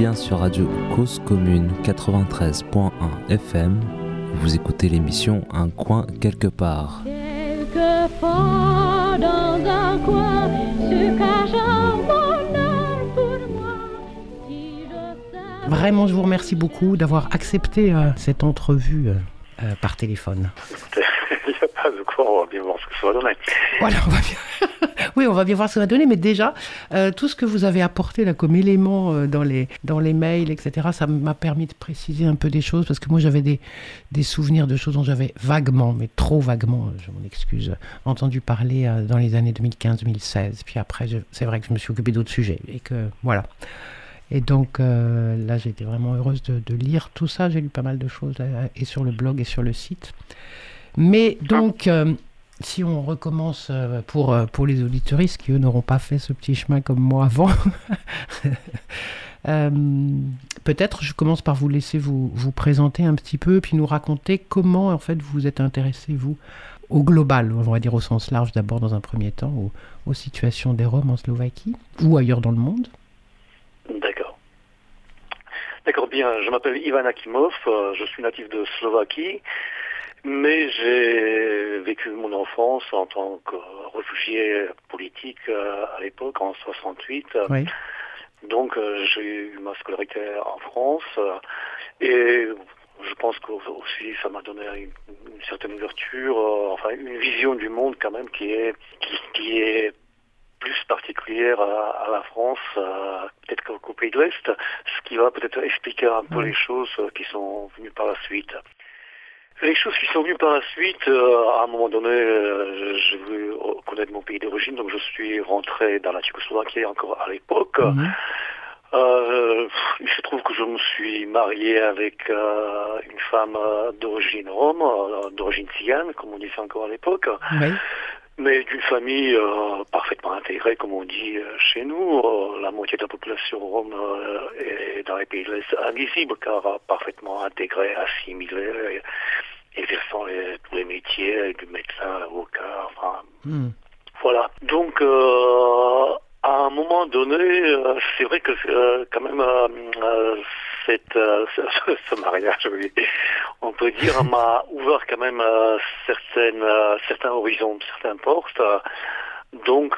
bien sur Radio Cause Commune 93.1 FM. Vous écoutez l'émission Un coin quelque part. Quelquefois dans un coin se cache un bonheur pour moi. Si je savais- Vraiment, je vous remercie beaucoup d'avoir accepté euh, cette entrevue euh, euh, par téléphone. Il n'y a pas de quoi, on va bien voir ce que ça va donner. Voilà, on va bien. oui, on va bien voir ce que ça va donner, mais déjà, euh, tout ce que vous avez apporté là comme élément euh, dans, les, dans les mails, etc., ça m'a permis de préciser un peu des choses, parce que moi j'avais des, des souvenirs de choses dont j'avais vaguement, mais trop vaguement, je m'en excuse, entendu parler dans les années 2015-2016. Puis après, c'est vrai que je me suis occupé d'autres sujets, et que voilà. Et donc euh, là, j'étais vraiment heureuse de, lire tout ça. J'ai lu pas mal de choses, et sur le blog et sur le site. Mais donc, euh, si on recommence euh, pour, euh, pour les auditoristes qui, eux, n'auront pas fait ce petit chemin comme moi avant, peut-être je commence par vous laisser vous, vous présenter un petit peu, puis nous raconter comment, en fait, vous vous êtes intéressé, vous, au global, on va dire au sens large d'abord dans un premier temps, aux, aux situations des Roms en Slovaquie ou ailleurs dans le monde. D'accord. D'accord, bien. Je m'appelle Ivan Akimov, euh, je suis natif de Slovaquie, mais j'ai vécu mon enfance en tant que réfugié politique euh, à l'époque, en 68. Oui. Donc euh, j'ai eu ma scolarité en France et je pense que aussi ça m'a donné une, une certaine ouverture, enfin une vision du monde quand même qui est qui, qui est plus particulière à, à la France, peut-être qu'au pays de l'Est, ce qui va peut-être expliquer un peu les choses euh, qui sont venues par la suite. Les choses qui sont venues par la suite, euh, à un moment donné, euh, j'ai voulu connaître mon pays d'origine, donc je suis rentré dans la Tchécoslovaquie encore à l'époque. Mhm. Euh, il se trouve que je me suis marié avec une femme d'origine rome, d'origine tzigane, comme on disait encore à l'époque. Mais d'une famille euh, parfaitement intégrée, comme on dit euh, chez nous. Euh, la moitié de la population rome euh, est dans les pays de l'Est invisible, car parfaitement intégrée, assimilée, exerçant les- tous les métiers, du médecin, l'avocat, enfin, Mhm. voilà. Donc, à un moment donné, euh, c'est vrai que euh, quand même euh, cette, ce, ce mariage, oui, on peut dire, m'a ouvert quand même certaines, certains horizons, certaines portes. Donc,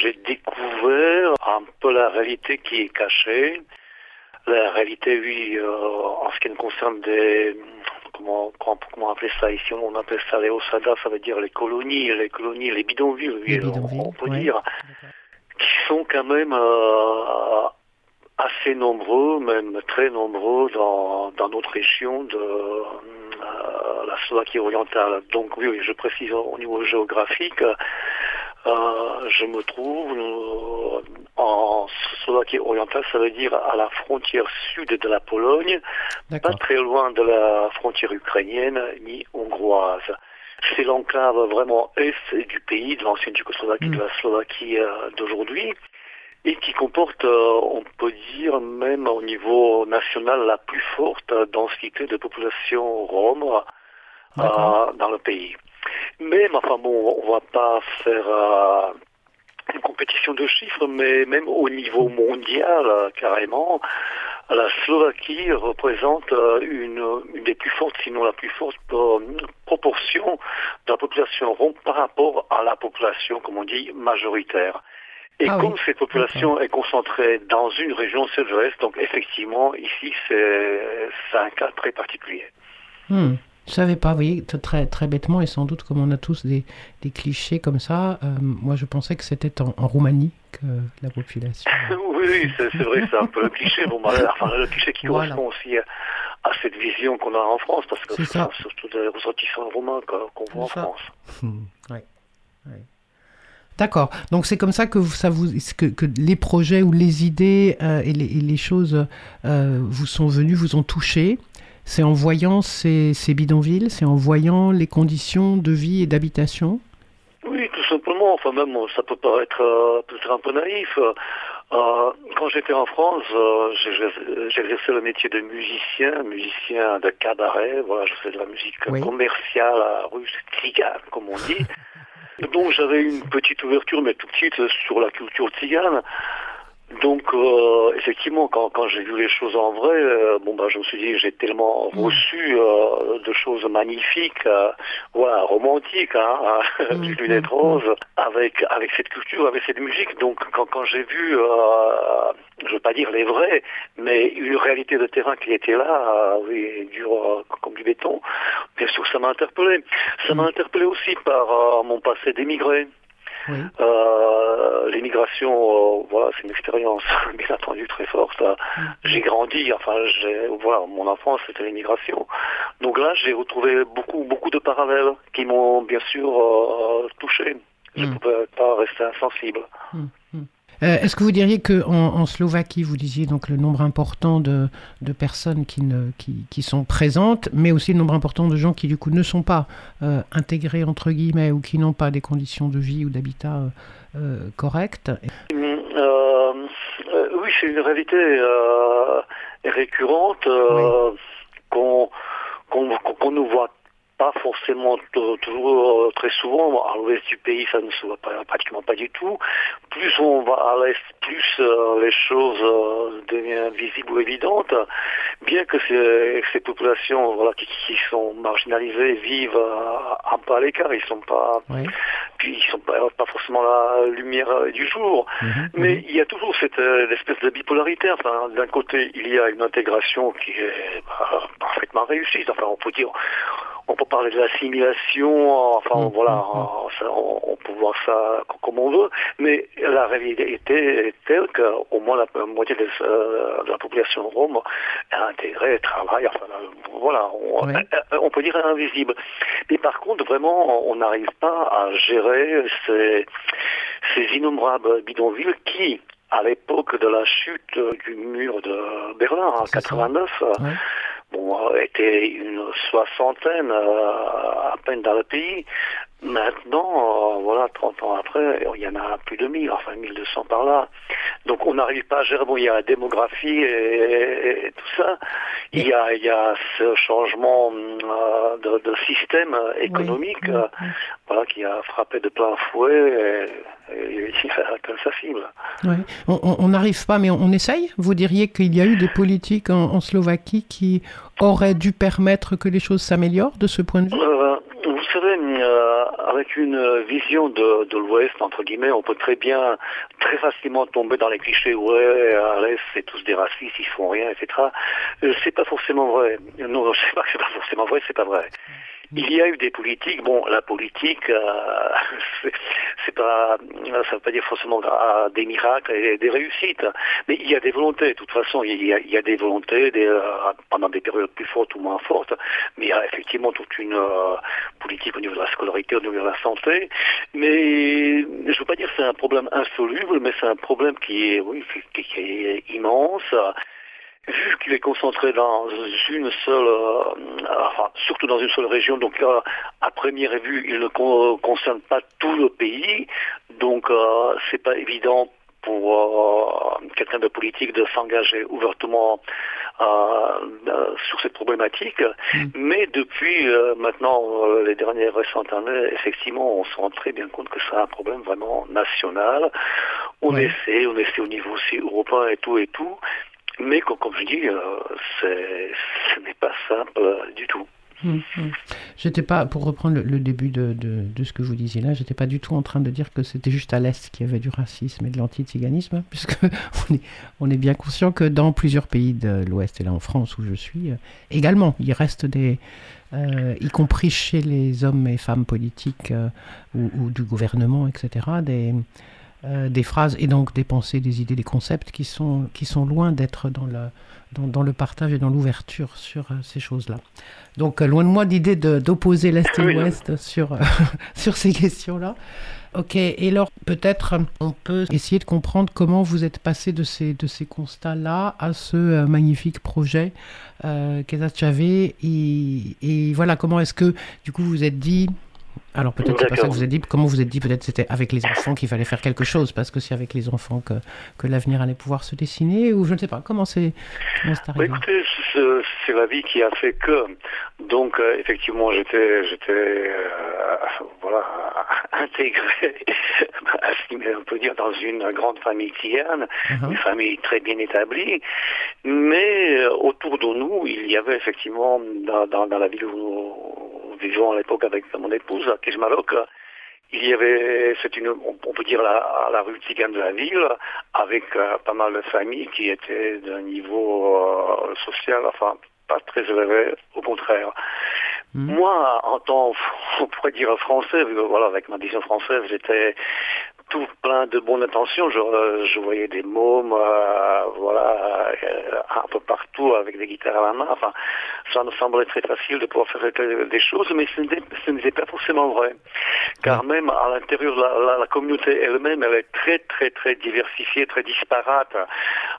j'ai découvert un peu la réalité qui est cachée. La réalité, oui, en ce qui me concerne des... Comment, comment, comment appeler ça ici On appelle ça les osadas, ça veut dire les colonies, les colonies, les bidonvilles, oui, Les on- bidonvilles, on peut ouais. dire, qui sont quand même euh, assez nombreux, même très nombreux dans, dans notre région de euh, la Slovaquie orientale. Donc oui, je précise au niveau géographique, euh, je me trouve en Slovaquie orientale, ça veut dire à la frontière sud de la Pologne, pas très loin de la frontière ukrainienne ni hongroise. C'est l'enclave vraiment est du pays, de l'ancienne Tchécoslovaquie, Mm. de la Slovaquie euh, d'aujourd'hui, et qui comporte, euh, on peut dire, même au niveau national, la plus forte densité de population rome euh, dans le pays. Mais, enfin bon, on va pas faire une compétition de chiffres, mais même au niveau mondial, carrément, la Slovaquie représente euh, une, une des plus fortes, sinon la plus forte euh, proportion de la population ronde par rapport à la population, comme on dit, majoritaire. Et Ah oui, comme cette population est concentrée dans une région sud-ouest, donc effectivement, ici, c'est c'est un cas très particulier. Hmm. Je savais pas, vous voyez, très, très bêtement, et sans doute comme on a tous des, des clichés comme ça, euh, moi je pensais que c'était en, en Roumanie que la population... Oui, c'est vrai, c'est un peu le cliché, bon, bah, enfin, le cliché qui Voilà. correspond aussi à, à cette vision qu'on a en France, parce que C'est surtout des ressortissants roumains qu'on voit en ça. France. Hmm, ouais, ouais. D'accord. Donc c'est comme ça que ça vous, que, que les projets ou les idées euh, et, les, et les choses euh, vous sont venues, vous ont touché. C'est en voyant ces, ces bidonvilles, c'est en voyant les conditions de vie et d'habitation. Oui, tout simplement. Enfin, même, ça peut paraître euh, peut-être un peu naïf. Euh, quand j'étais en France, euh, j'ai- j'exerçais le métier de musicien, musicien de cabaret. Voilà, je faisais de la musique Oui. commerciale à russe, tzigane, comme on dit. Donc j'avais une petite ouverture, mais tout petite, sur la culture tzigane. Donc euh, effectivement, quand, quand j'ai vu les choses en vrai, euh, bon bah je me suis dit j'ai tellement Mm. reçu euh, de choses magnifiques, euh, voilà romantiques, hein, Mm, les lunettes mm, roses, avec avec cette culture, avec cette musique. Donc quand quand j'ai vu, je veux pas dire les vrais, mais une réalité de terrain qui était là, oui, dur comme du béton. Bien sûr, ça m'a interpellé. Ça m'a interpellé aussi par mon passé d'émigré. Oui. Euh, L'émigration, euh, voilà, c'est une expérience bien entendu très forte. J'ai grandi, enfin, j'ai, voilà, mon enfance c'était l'émigration. Donc là, j'ai retrouvé beaucoup, beaucoup de parallèles qui m'ont bien sûr euh, touché. Je ne Mm. pouvais pas rester insensible. Euh, Est-ce que vous diriez que en, en Slovaquie, vous disiez donc le nombre important de, de personnes qui, ne, qui, qui sont présentes, mais aussi le nombre important de gens qui du coup ne sont pas euh, intégrés entre guillemets ou qui n'ont pas des conditions de vie ou d'habitat euh, correctes? Oui, c'est une réalité récurrente qu'on ne voit pas forcément toujours euh, très souvent. À l'ouest du pays, ça ne se voit pas, pratiquement pas du tout. Plus on va à l'est, plus euh, les choses euh, deviennent visibles ou évidentes. Bien que ces, ces populations voilà, qui, qui sont marginalisées vivent euh, un peu à l'écart, ils sont pas, Oui. puis ils sont pas, pas forcément la lumière du jour. Mhm, Mais il y a toujours cette espèce de bipolarité. Enfin, d'un côté, il y a une intégration qui est bah, parfaitement réussie. Enfin, on peut dire, on peut parler de l'assimilation. Enfin, Mhm, voilà, mhm. ça, on, on peut voir ça co- comme on veut. Mais la réalité est telle qu'au moins la moitié euh, de la population rome est intégrée, travaille. Enfin, euh, voilà, on, euh, peut dire invisible. Mais par contre, vraiment, on n'arrive pas à gérer ces, ces innombrables bidonvilles qui, à l'époque de la chute du mur de Berlin en C'est ça. 89, Ouais. Bon, était une soixantaine euh, à peine dans le pays. Maintenant, euh, voilà, 30 ans après, il y en a plus de 1000, enfin 1200 par là. Donc on n'arrive pas à gérer, bon, il y a la démographie et, et tout ça. Il y a, il y a ce changement euh, de, de système économique Oui, euh, oui, voilà, qui a frappé de plein fouet et, a atteint sa cible. oui. On- n'arrive pas, mais on, on essaye. Vous diriez qu'il y a eu des politiques en, en Slovaquie qui auraient dû permettre que les choses s'améliorent de ce point de vue? Savez, euh, avec une vision de, l'Ouest, entre guillemets, on peut très bien, très facilement tomber dans les clichés, ouais, à l'Est, c'est tous des racistes, ils font rien, etc. Euh, c'est pas forcément vrai. Non, je sais pas que c'est pas forcément vrai, c'est pas vrai. Il y a eu des politiques, bon, la politique, euh, c'est- pas, ça veut pas dire forcément des miracles et des réussites, mais il y a des volontés, de toute façon, il y a, des volontés euh, pendant des périodes plus fortes ou moins fortes, mais il y a effectivement toute une euh, politique au niveau de la scolarité, au niveau de la santé, mais je veux pas dire que c'est un problème insoluble, mais c'est un problème qui est immense. Vu qu'il est concentré dans une seule, euh, enfin, surtout dans une seule région, donc euh, à première vue, il ne con- concerne pas tout le pays, donc euh, c'est pas évident pour euh, quelqu'un de politique de s'engager ouvertement euh, euh, sur cette problématique. Mais depuis euh, maintenant euh, les dernières récentes années, effectivement, on se rend très bien compte que c'est un problème vraiment national. On Ouais. essaie, on essaie au niveau aussi européen et tout et tout. Mais comme, je dis, euh, ce n'est pas simple du tout. Hum, hum. J'étais pas, pour reprendre le, début de, ce que vous disiez là, j'étais pas du tout en train de dire que c'était juste à l'Est qu'il y avait du racisme et de l'antiziganisme, hein, puisque on est, bien conscient que dans plusieurs pays de l'Ouest, et là en France où je suis, euh, également, il reste des, euh, y compris chez les hommes et femmes politiques ou, ou du gouvernement, etc., des, euh, des phrases et donc des pensées, des idées, des concepts qui sont, qui sont loin d'être dans le, dans, dans le partage et dans l'ouverture sur euh, ces choses-là. Donc, euh, loin de moi l'idée d'opposer l'Est et l'Ouest sur, sur ces questions-là. Ok, et alors peut-être on peut essayer de comprendre comment vous êtes passé de ces, de ces constats-là à ce magnifique projet euh, qu'est Chave et, et voilà, comment est-ce que du coup vous vous êtes dit Alors peut-être c'est pas ça que vous êtes dit. Comment vous êtes dit Peut-être c'était avec les enfants qu'il fallait faire quelque chose, parce que c'est avec les enfants que, que l'avenir allait pouvoir se dessiner, ou je ne sais pas. Comment c'est comment c'est Bah, écoutez, c'est c'est la vie qui a fait que. Donc, euh, effectivement, j'étais, j'étais, euh, voilà, intégré, si on peut dire, dans une grande famille tigane, Mhm. une famille très bien établie. Mais euh, autour de nous, il y avait effectivement, dans, dans, dans la ville où nous vivions à l'époque avec mon épouse, à Kishmalok, il y avait, c'est une, on peut dire la, la rue tigane de la ville, avec euh, pas mal de familles qui étaient d'un niveau euh, social, enfin, pas très élevé, au contraire. Mhm. Moi, en tant, on pourrait dire français, voilà, avec ma vision française, j'étais tout plein de bonnes intentions. Je, euh, je voyais des mômes, euh, voilà, euh, un peu partout avec des guitares à la main. Enfin, ça me semblait très facile de pouvoir faire des- choses, mais ce n'était pas forcément vrai. Car même à l'intérieur de la, la- la communauté elle-même, elle est très, très, très diversifiée, très disparate.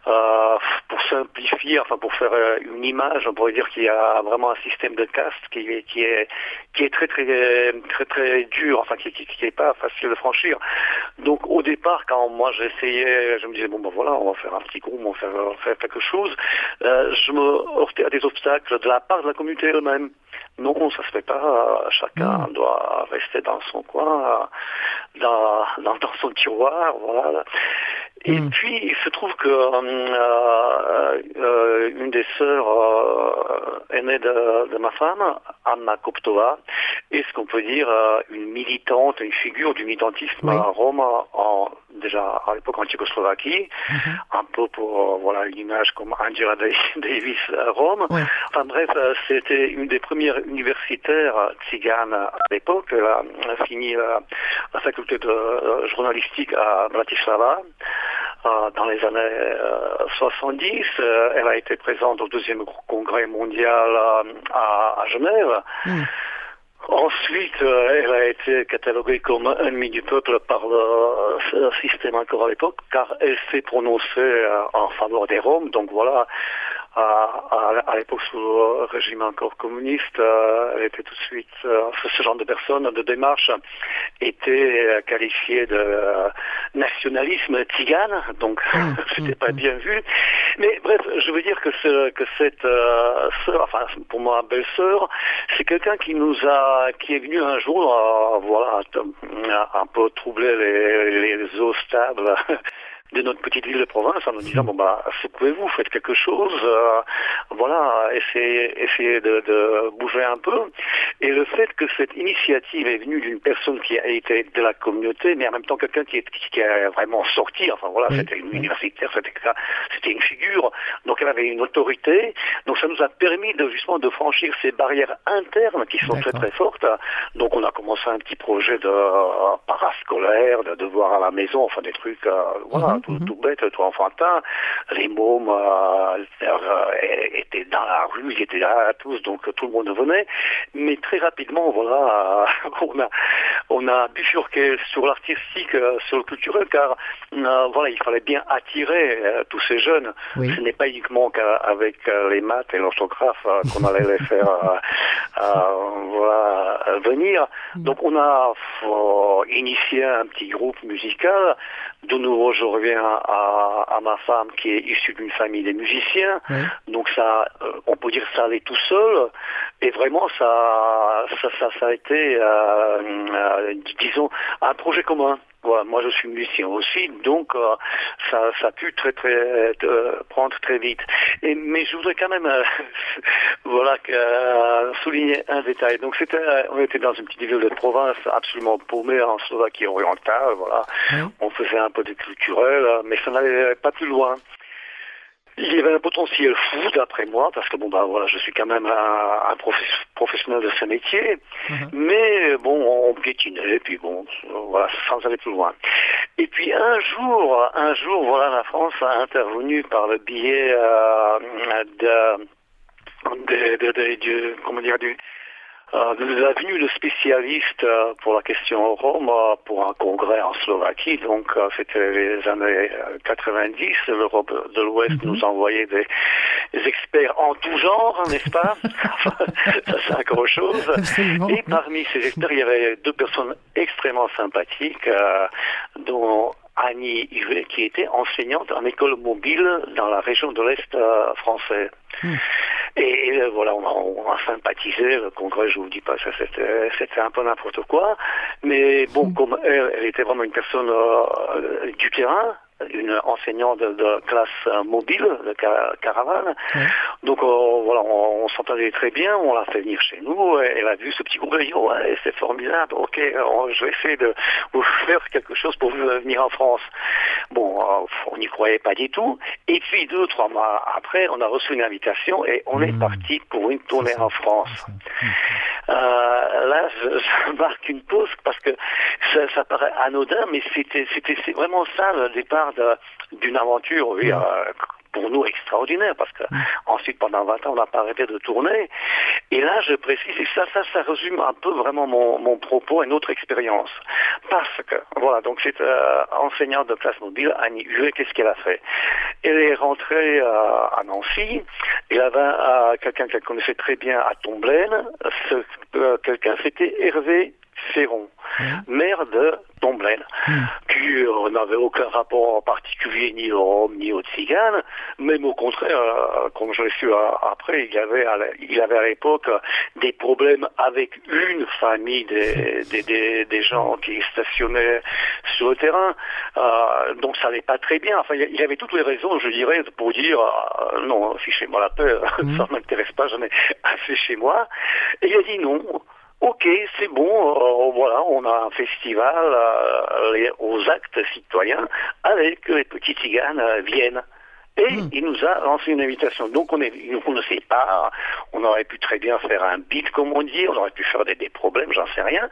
Euh, pour simplifier, enfin pour faire une image, on pourrait dire qu'il y a vraiment un système de caste qui est, qui est, qui est très, très, très, très dur, enfin qui, qui, qui est pas facile de franchir. Donc au départ, quand moi j'essayais, je me disais bon ben voilà, on va faire un petit groupe, on va faire, on va faire quelque chose. euh, je me heurtais à des obstacles de la part de la communauté elle-même. Non, ça se fait pas. Chacun doit rester dans son coin, dans, dans, dans son tiroir, voilà. Et Mm. puis il se trouve que euh, euh, une des sœurs euh, aînées de, de ma femme, Anna Koptova, est ce qu'on peut dire euh, une militante, une figure du militantisme Oui. à Rome, en, déjà à l'époque en Tchécoslovaquie, Mhm. un peu pour euh, voilà une image comme Angela Da- Davis à Rome. Ouais. Enfin bref, euh, c'était une des premières universitaires euh, tziganes à l'époque. Elle a, fini la, la faculté de euh, journalistique à Bratislava euh, dans les années euh, 70. Euh, elle a été présente au deuxième congrès mondial à, à Genève. Mm. Ensuite, euh, elle a été cataloguée comme ennemie du peuple par le euh, système encore à l'époque, car elle s'est prononcée euh, en faveur des Roms. Donc voilà, à, à- à l'époque sous le régime encore communiste, euh, elle était tout de suite, euh, ce, ce genre de personne, de démarche, était qualifiée de euh, nationalisme tzigane, donc Mm, c'était mm, pas mm. bien vu. Mais bref, je veux dire que, ce, que cette euh, sœur, enfin pour moi belle-sœur, c'est quelqu'un qui nous a, qui est venu un jour, voilà, un, un peu troubler les, les eaux stables de notre petite ville de province en nous disant bon bah secouez-vous, faites quelque chose, euh, voilà, essayez, essayez de, de bouger un peu. Et le fait que cette initiative est venue d'une personne qui a été de la communauté, mais en même temps quelqu'un qui, est, qui a vraiment sorti, enfin voilà, Oui, c'était une universitaire, c'était c'était une figure, donc elle avait une autorité, donc ça nous a permis de justement de franchir ces barrières internes qui sont très très fortes. Donc on a commencé un petit projet de euh, parascolaire, de devoir à la maison, enfin des trucs, euh, voilà, Mhm, tout, mhm. tout bête, tout enfantin. Les mômes euh, euh, étaient dans la rue, ils étaient là tous, donc tout le monde venait. Mais très rapidement, voilà, euh, on a on a bifurqué sur l'artistique, euh, sur le culturel, car euh, voilà, il fallait bien attirer euh, tous ces jeunes. Oui. Ce n'est pas uniquement qu'avec euh, les maths et l'orthographe euh, qu'on allait les faire euh, euh, voilà, euh, venir. Donc on a euh, initié un petit groupe musical. De nouveau, je reviens à, à ma femme qui est issue d'une famille des musiciens. Donc ça, euh, on peut dire que ça allait tout seul. Et vraiment, ça, ça, ça, ça a été, euh, euh, disons, un projet commun. Voilà, moi je suis musicien aussi, donc euh, ça, ça a pu très très euh, prendre très vite. Et, mais je voudrais quand même euh, voilà euh, souligner un détail. Donc c'était, euh, on était dans une petite ville de province absolument paumée en Slovaquie orientale. Voilà, on faisait un peu de culturel, mais ça n'allait pas plus loin. Il y avait un potentiel fou d'après moi, parce que bon bah voilà, je suis quand même un, professionnel de ce métier, Mhm. mais bon, on piétinait, puis bon, voilà, sans aller plus loin. Et puis un jour, un jour, voilà, la France a intervenu par le biais euh, de, de, de- de- du- comment dire, du, euh, la venue de spécialistes euh, pour la question Rome euh, pour un congrès en Slovaquie. Donc c'était les années euh, 90. L'Europe de l'Ouest Mhm. nous envoyait des, des experts en tout genre, n'est-ce pas? Ça c'est encore chose. Absolument. Et parmi ces experts, il y avait deux personnes extrêmement sympathiques, dont Annie Huet, qui était enseignante en école mobile dans la région de l'Est euh, français. Hmm. Et, et, euh, voilà, on a, on a sympathisé. Le congrès, je vous dis pas, ça c'était, c'était un peu n'importe quoi. Mais bon, Hmm. comme elle, elle était vraiment une personne euh, du terrain, une enseignante de, de classe euh, mobile, de ca- caravane. Donc euh, voilà, on, on s'entendait très bien, on l'a fait venir chez nous, et elle a vu ce petit groupe, elle a dit ouais c'est formidable, ok, alors, je vais essayer de vous faire quelque chose pour venir en France. Bon, euh, on n'y croyait pas du tout, et puis deux, trois mois après, on a reçu une invitation et on est Mmh. parti pour une tournée en France. Euh, là, je, je marque une pause parce que ça, ça paraît anodin, mais c'était, vraiment ça le départ d'une aventure, oui, Mm. euh, pour nous extraordinaire, parce que Mm. ensuite pendant 20 ans on n'a pas arrêté de tourner. Et là, je précise, et ça, ça, ça résume un peu vraiment mon, mon propos et notre expérience, parce que voilà, donc cette euh, enseignante de classe mobile, Annie Huet, qu'est-ce qu'elle a fait? Elle est rentrée euh, à Nancy. Il y avait euh, quelqu'un qu'elle connaissait très bien à Tomblaine. Ce, quelqu'un, c'était Hervé Ferron, Maire de Tomblaine, Hmm. qui euh, n'avait aucun rapport particulier ni au Rome ni aux Tziganes, même au contraire, euh, comme je l'ai su euh, après, il avait, à la- il avait à l'époque des problèmes avec une famille des, des, des, des gens qui stationnaient sur le terrain, Euh, donc ça n'allait pas très bien. Enfin, il avait toutes les raisons, je dirais, pour dire non, fichez-moi la paix, Mhm. ça ne m'intéresse pas, j'en ai assez chez moi. Et il a dit non. Ok, c'est bon, euh, voilà, on a un festival euh, aux actes citoyens avec les petits tziganes euh, viennent. Et Hmm. il nous a lancé une invitation. Donc on est, on ne sait pas, on aurait pu très bien faire un beat comme on dit, on aurait pu faire des, des problèmes, j'en sais rien.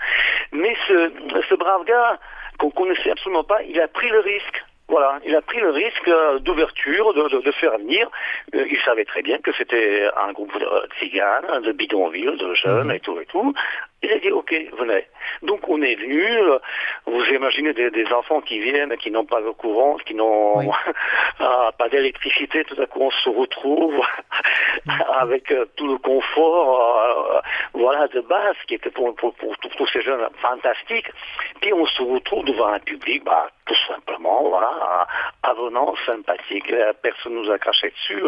Mais ce, ce brave gars qu'on connaissait absolument pas, il a pris le risque. Voilà, il a pris le risque euh, d'ouverture, de, de, de faire venir. Euh, il savait très bien que c'était un groupe de tziganes, de bidonvilles, de jeunes Mhm. et tout et tout. Il a dit ok, venez. Donc on est venu. euh, Vous imaginez des, des enfants qui viennent, qui n'ont pas de courant, qui n'ont Oui. ah, pas d'électricité. Tout à coup on se retrouve avec euh, tout le confort, euh, voilà, de base qui était pour, pour, pour tous- tous ces jeunes fantastique. Puis on se retrouve devant un public, bah, tout simplement, voilà, avenant, sympathique. Personne nous a craché dessus.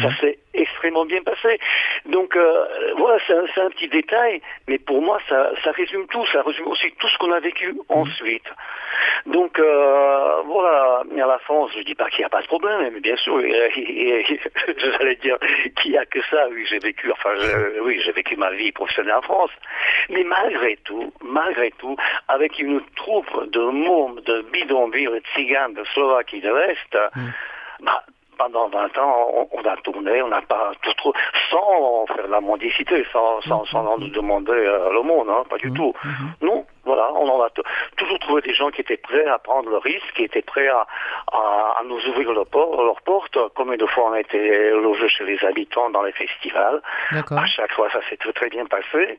Ça s'est extrêmement bien passé. Donc euh, voilà, c'est un, petit détail, mais pour moi, ça, ça résume tout. Ça résume aussi tout ce qu'on a vécu ensuite. Donc euh, voilà, à la France, je dis pas qu'il n'y a pas de problème, mais bien sûr, j'allais dire qu'il n'y a que ça. Oui, j'ai vécu, enfin, je- oui, j'ai vécu ma vie professionnelle en France. Mais malgré tout, malgré tout, avec une troupe de mômes, de bidonvilles, de tziganes, de Slovaquie de l'Est, bah, pendant 20 ans, on, on a tourné, on n'a pas tout trop, sans faire de la mendicité, sans, sans, sans nous demander euh, le monde, hein, pas du tout. Non, voilà, on en a toujours trouvé des gens qui étaient prêts à prendre le risque, qui étaient prêts à, à, à nous ouvrir leur por- leurs portes. Combien de fois on a été logés chez les habitants dans les festivals. À chaque fois, ça s'est très, très bien passé.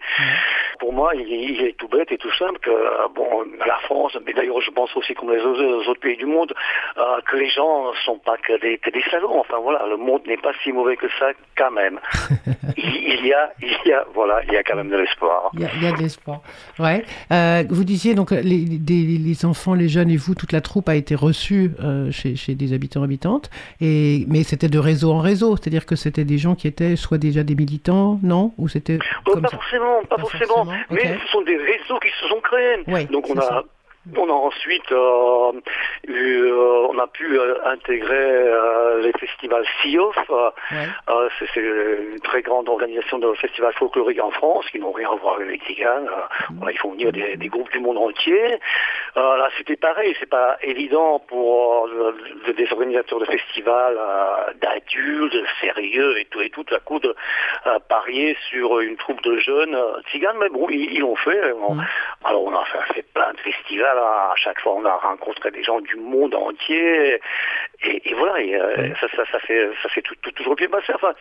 Pour moi, il, est- il est tout bête et tout simple que, euh, bon, la France, mais d'ailleurs, je pense aussi comme les autres, pays du monde, euh, que les gens ne sont pas que des, que des salauds. Enfin, voilà, le monde n'est pas si mauvais que ça, quand même. il, il y a, il y a, voilà, il y a quand même de l'espoir. Il y, a, il y a de l'espoir. Ouais. Euh, vous disiez donc les, des- les enfants, les jeunes et vous, toute la troupe a été reçue euh, chez, chez des habitants habitantes. Et mais c'était de réseau en réseau, c'est-à-dire que c'était des gens qui étaient soit déjà des militants, non, ou c'était Oh, pas forcément, pas, Pas forcément, forcément, mais ce sont des réseaux qui se sont créés. Oui, Donc on a, ça. On a ensuite, euh, eu, euh, on a pu euh, intégrer les festivals SIOF. Ouais. c'est une très grande organisation de festivals folkloriques en France qui n'ont rien à voir avec les Tziganes. Euh, voilà, il faut venir des, des groupes du monde entier. Là, c'était pareil. C'est pas évident pour le- des organisateurs de festivals d'adultes, sérieux et tout et tout, à coup de parier sur une troupe de jeunes Tziganes. Mais bon, ils ils l'ont fait. Mhm. Alors on a fait, fait plein de festivals. À chaque fois on a rencontré des gens du monde entier, et, et voilà, et, euh, ça, ça, ça fait, ça fait tout, tout- toujours bien passé. Enfin,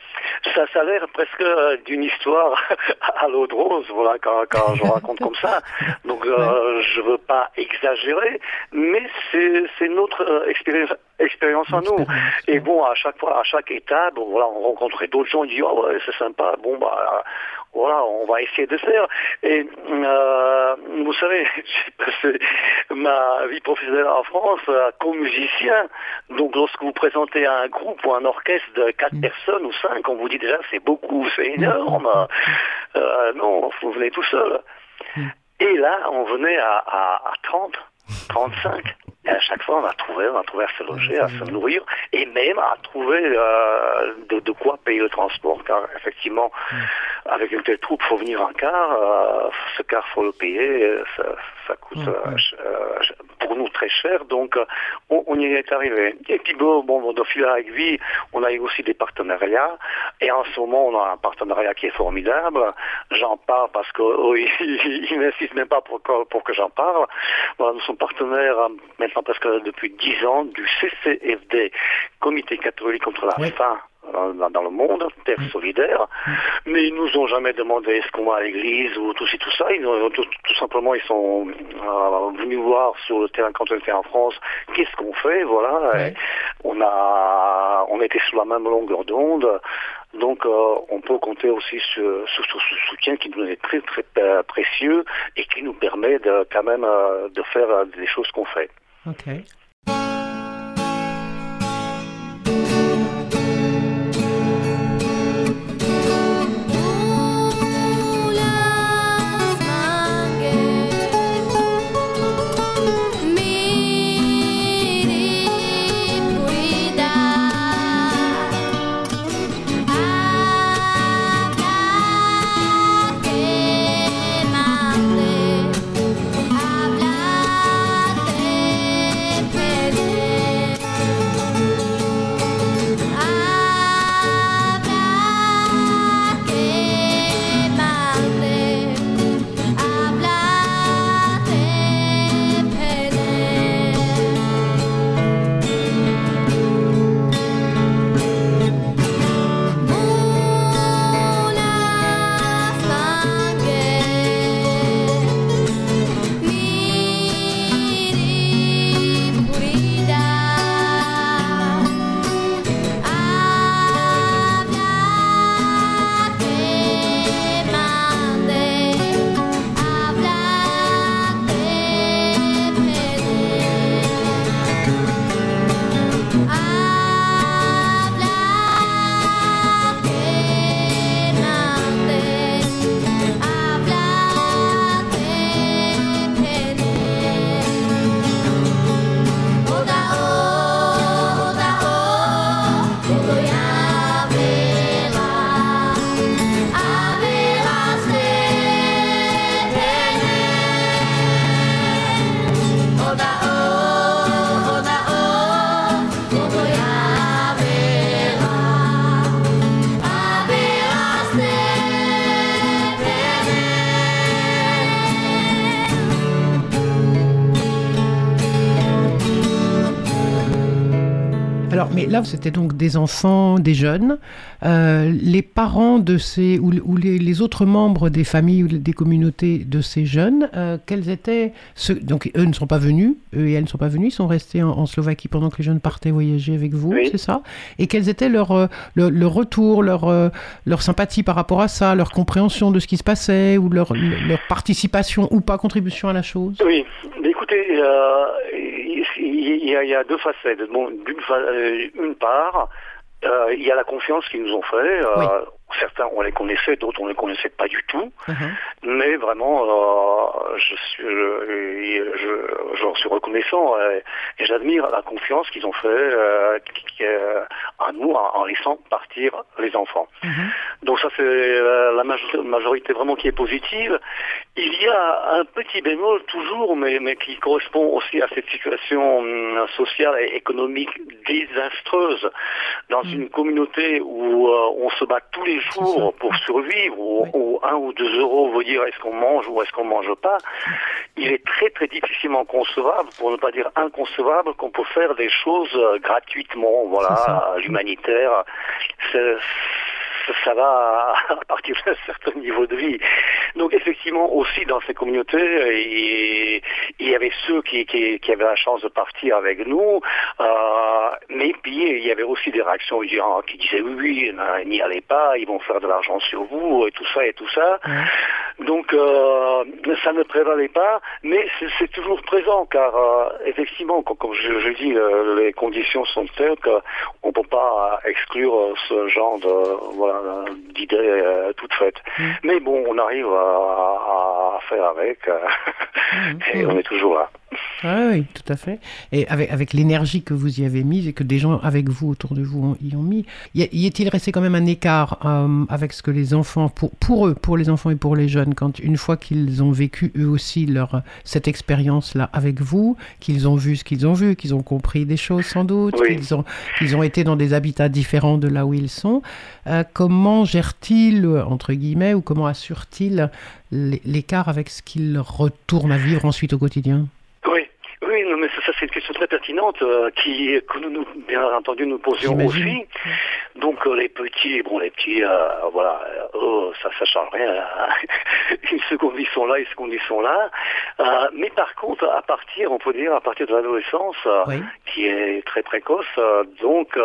ça, ça a l'air presque euh, d'une histoire à l'eau de rose, voilà, quand, quand je raconte comme ça. Donc euh, je veux pas exagérer, mais c'est notre euh, expérience, expérience à nous. Et bon, à chaque fois, à chaque étape, bon, voilà, on rencontrait d'autres gens, on dit, oh, ouais, c'est sympa, bon, bah, voilà, on va essayer de faire. Et euh, vous savez, j'ai passé ma vie professionnelle en France euh, comme musicien. Donc, lorsque vous présentez un groupe ou un orchestre de quatre Mm. personnes ou cinq, on vous dit déjà, c'est beaucoup, c'est énorme. Euh, non, vous venez tout seul. Mm. Et là, on venait à, à, à 30, 35. Et à chaque fois, on a trouvé, on a trouvé à se loger, à se nourrir, et même à trouver euh, de, de quoi payer le transport. Car effectivement, avec une telle troupe, faut venir en car. euh, ce car, faut le payer. euh, Ça, ça coûte Ouais, euh, pour nous très cher. Donc, euh, on, on y est arrivé. Et puis bon, bon, de fil à aiguille, on a eu aussi des partenariats. Et en ce moment, on a un partenariat qui est formidable. J'en parle parce que oh, ils, ils n'insistent même pas pour que, pour que j'en parle. Voilà, nous sommes partenaires euh, maintenant presque depuis 10 ans du CCFD, Comité catholique contre la Oui. faim dans, dans le monde, Terre solidaire, mais ils nous ont jamais demandé est-ce qu'on va à l'église ou tout tout ça. Ils ont, tout, tout simplement, ils sont euh, venus voir sur le terrain quand on était en France qu'est-ce qu'on fait, voilà. Ouais. On a, on était sous la même longueur d'onde. Donc, euh, on peut compter aussi sur, sur, sur ce soutien qui nous est très, très euh, précieux et qui nous permet de, quand même de faire des choses qu'on fait. Là, c'était donc des enfants, des jeunes. Euh, les parents de ces, ou, ou les, les autres membres des familles ou des communautés de ces jeunes, euh, quels étaient ceux, Donc, eux ne sont pas venus, eux et elles ne sont pas venus, ils sont restés en, en Slovaquie pendant que les jeunes partaient voyager avec vous, Oui. c'est ça? Et quels étaient leur, euh, le, le retour, leur, euh, leur sympathie par rapport à ça, leur compréhension de ce qui se passait, ou leur, leur participation ou pas contribution à la chose? Oui, mais écoutez, euh, il il y, a, il y a deux facettes. Bon, d'une fa- euh, une part, euh, il y a la confiance qu'ils nous ont fait. euh. Certains, on les connaissait, d'autres, on ne les connaissait pas du tout. Mhm. Mais vraiment, euh, je suis, je, je- j'en suis reconnaissant euh, et j'admire la confiance qu'ils ont fait euh, qui- euh, à nous en, en laissant partir les enfants. Mhm. Donc ça c'est la majo- majorité vraiment qui est positive. Il y a un petit bémol toujours, mais, mais qui correspond aussi à cette situation hum, sociale et économique désastreuse dans une communauté où euh, on se bat tous les les jours pour survivre, ou, un ou deux euros, veut dire est-ce qu'on mange ou est-ce qu'on mange pas, il est très très difficilement concevable, pour ne pas dire inconcevable, qu'on peut faire des choses euh, gratuitement, voilà, l'humanitaire. C'est- ça va à partir d'un certain niveau de vie. Donc effectivement aussi dans ces communautés, il, il y avait ceux qui, qui, qui avaient la chance de partir avec nous, euh, mais puis il y avait aussi des réactions qui disaient, qui disaient oui, oui, n'y allez pas, ils vont faire de l'argent sur vous, et tout ça et tout ça. Donc euh, ça ne prévalait pas, mais c'est- toujours présent car euh, effectivement, comme, je, je dis, euh, les conditions sont telles qu'on ne peut pas exclure euh, ce genre de voilà d'idées euh, toutes faites. Mm. Mais bon, on arrive à, à- à faire avec euh, Mm, et on est toujours là. Ah oui, tout à fait. Et avec, avec l'énergie que vous y avez mise et que des gens avec vous autour de vous ont- y ont mis, y, est-il resté quand même un écart euh, avec ce que les enfants, pour, pour eux, pour les enfants et pour les jeunes, quand une fois qu'ils ont vécu eux aussi leur, cette expérience-là avec vous, qu'ils ont vu ce qu'ils ont vu, qu'ils ont compris des choses sans doute, Oui. qu'ils ont, qu'ils ont été dans des habitats différents de là où ils sont, euh, comment gèrent-ils, entre guillemets, ou comment assurent-ils l'é- l'écart avec ce qu'ils retournent à vivre ensuite au quotidien Oui. Oui, non, mais ça, ça, c'est une question très pertinente euh, qui, que nous, nous, bien entendu, nous posions aussi. Donc euh, les petits, bon, les petits, euh, voilà, oh, ça, ça change rien. une seconde ils sont là, une seconde ils sont là. Mais par contre, à partir, on peut dire, à partir de l'adolescence, Oui. qui est très précoce, donc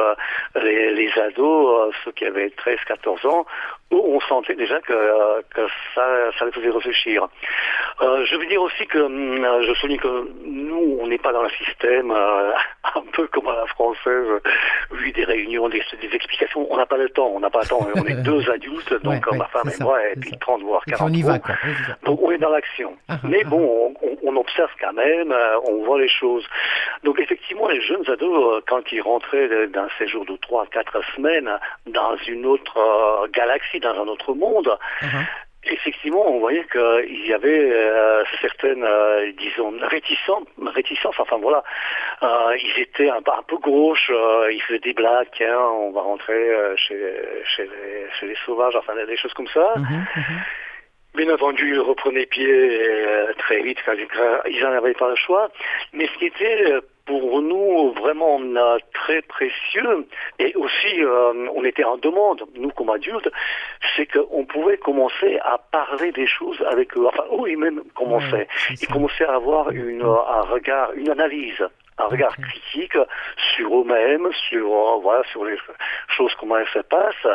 les, les ados, ceux qui avaient 13-14 ans, on sentait déjà que, que ça, ça les faisait réfléchir. Euh, je veux dire aussi que hum, je souligne que nous, on n'est pas dans un système euh, un peu comme à la française, oui, des réunions, des, des explications. On n'a pas le temps, on n'a pas le temps. On est deux adultes, donc Ouais, ouais, ma femme et moi, et puis ça. 30 voire Et puis 40 on y va, quoi. Donc on est dans l'action. Ah, ah, Mais ah. bon, on, on observe quand même, euh, on voit les choses. Donc effectivement, les jeunes ados, quand ils rentraient d'un séjour de 3 4 semaines dans une autre euh, galaxie, dans un autre monde, ah. effectivement, on voyait qu'il y avait euh, certaines, euh, disons, réticences, réticences, enfin voilà, euh, ils étaient un, peu- un peu gauches, ils faisaient des blagues, on va rentrer chez, chez, les, chez les sauvages, enfin des choses comme ça. Mhm, mhm. Bien entendu, ils reprenaient pied très vite, quand ils n'en avaient pas le choix. Mais ce qui était pour nous vraiment euh, très précieux, et aussi euh, on était en demande, nous comme adultes, c'est qu'on pouvait commencer à parler des choses avec eux. Enfin, eux ils-mêmes commençaient. Ouais, Ils ça. commençaient à avoir une, un regard, une analyse un regard critique sur eux-mêmes, sur euh, voilà, sur les choses comment elles se passent,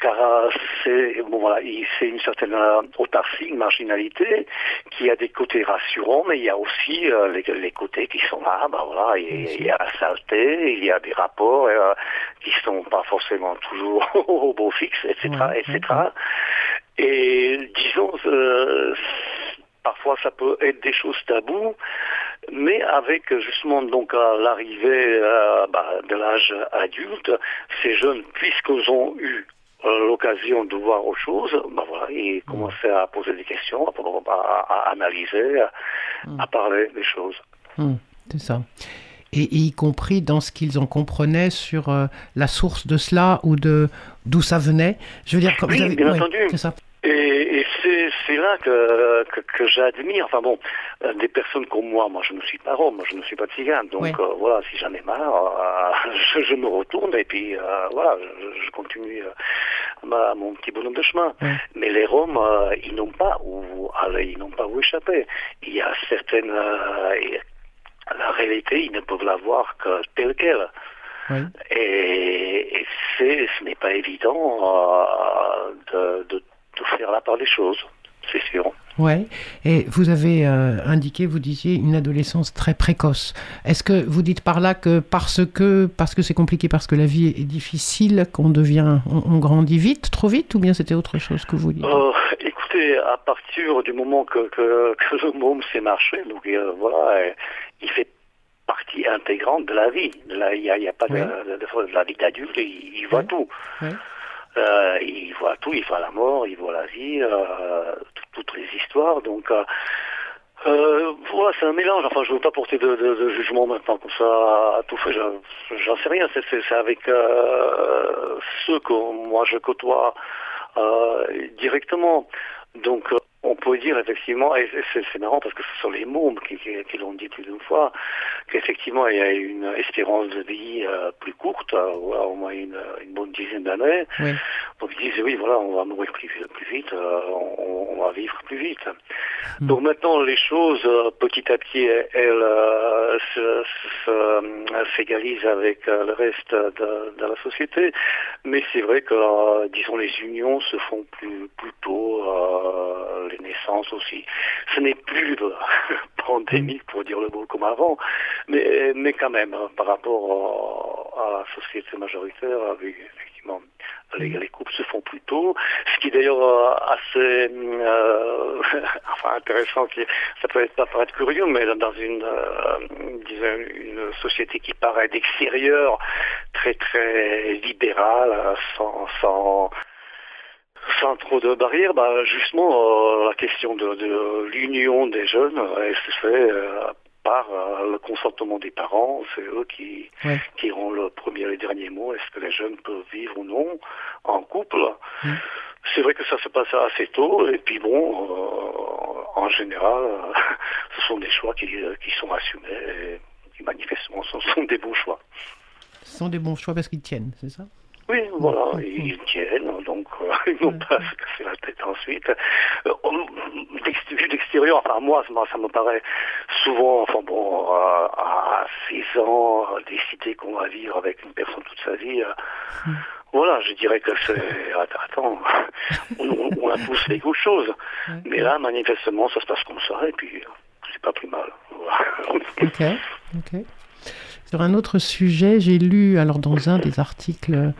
car c'est bon voilà, une certaine euh, autarcie, une marginalité qui a des côtés rassurants, mais il y a aussi euh, les, les côtés qui sont là, bah voilà, il, y a la saleté, il y a des rapports euh, qui sont pas forcément toujours au beau fixe, etc., Ouais, etc. ouais, Et disons, euh, parfois ça peut être des choses tabous, mais avec justement donc l'arrivée euh, bah, de l'âge adulte, ces jeunes, puisqu'ils ont eu l'occasion de voir autre chose, bah voilà, ils commençaient à poser des questions, à, à- à analyser, à, à parler des choses. Hum, c'est ça. Et, et y compris dans ce qu'ils en comprenaient sur euh, la source de cela ou de d'où ça venait. Je veux dire, comme Oui, bien ouais, entendu. Ça. Et c'est, là que, que, que j'admire, enfin bon, euh, des personnes comme moi, moi je ne suis pas rome, je ne suis pas tzigane, donc euh, voilà, si j'en ai marre, euh, je, je me retourne et puis voilà, je, je continue ma- mon petit bonhomme de chemin. Mais les Roms, ils n'ont pas où aller, ils n'ont pas où échapper. Il y a certaines, la réalité, ils ne peuvent la voir que telle qu'elle. Oui. Et, ce n'est pas évident de, de, de faire la part des choses, c'est sûr. Ouais. Et vous avez euh, indiqué, vous disiez, une adolescence très précoce. Est-ce que vous dites par là que parce que parce que c'est compliqué, parce que la vie est difficile, qu'on devient, on, on grandit vite, trop vite, ou bien c'était autre chose que vous disiez Euh, écoutez, à partir du moment que, que, que le môme s'est marché, donc euh, voilà, euh, il fait partie intégrante de la vie. Là, il n'y a, pas Oui. de, de, de- de la vie d'adulte, il, il voit Oui. tout. Oui. Euh, il voit tout, il voit la mort, il voit la vie, euh, tout- toutes les histoires. Donc, euh, Euh, voilà, c'est un mélange. Enfin, je veux pas porter de, de- de jugement maintenant comme ça à tout fait. J'en sais rien. C'est- avec euh, ceux que moi je côtoie euh, directement. Donc, on peut dire effectivement, et c'est marrant parce que ce sont les mômes qui, qui- qui l'ont dit plus d'une fois, qu'effectivement il y a une espérance de vie euh, plus courte, euh, au moins une, une bonne dizaine d'années. Oui. Donc ils disent oui voilà on va mourir plus, plus vite, euh, on, on va vivre plus vite. Mm. Donc maintenant les choses petit à petit elles se- se- s'égalisent avec le reste de, de la société, mais c'est vrai que disons les unions se font plus plus tôt, les naissances aussi. Ce n'est plus de pandémie pour dire le mot comme avant, mais mais quand même hein, par rapport à la société majoritaire, effectivement les, les couples se font plus tôt, ce qui est d'ailleurs euh, assez euh, enfin intéressant, qui, ça peut pas paraître curieux, mais dans une, euh, disons, une société qui paraît d'extérieur très très libérale, sans, sans sans trop de barrières, bah, justement euh, la question de, de l'union des jeunes, euh, elle se fait euh, par le consentement des parents, c'est eux qui, Ouais. qui auront le premier et le dernier mot, est-ce que les jeunes peuvent vivre ou non en couple? C'est vrai que ça se passe assez tôt, et puis bon, euh, en général, ce sont des choix qui, qui sont assumés, et qui manifestement ce sont des bons choix. Ce sont des bons choix parce qu'ils tiennent, c'est ça? Oui, voilà, Mm. ils tiennent, donc euh, ils n'ont pas à se casser la tête ensuite. Euh, d'ex- vu d'extérieur, enfin moi, ça, me- paraît souvent, enfin bon, à 6 ans, décider qu'on va vivre avec une personne toute sa vie, euh, voilà, je dirais que c'est... Attends, attends, on, on- a tous fait quelque chose. Mais là, manifestement, ça se passe comme ça, et puis c'est pas plus mal. Voilà. Ok, ok. Sur un autre sujet, j'ai lu, alors dans un des articles,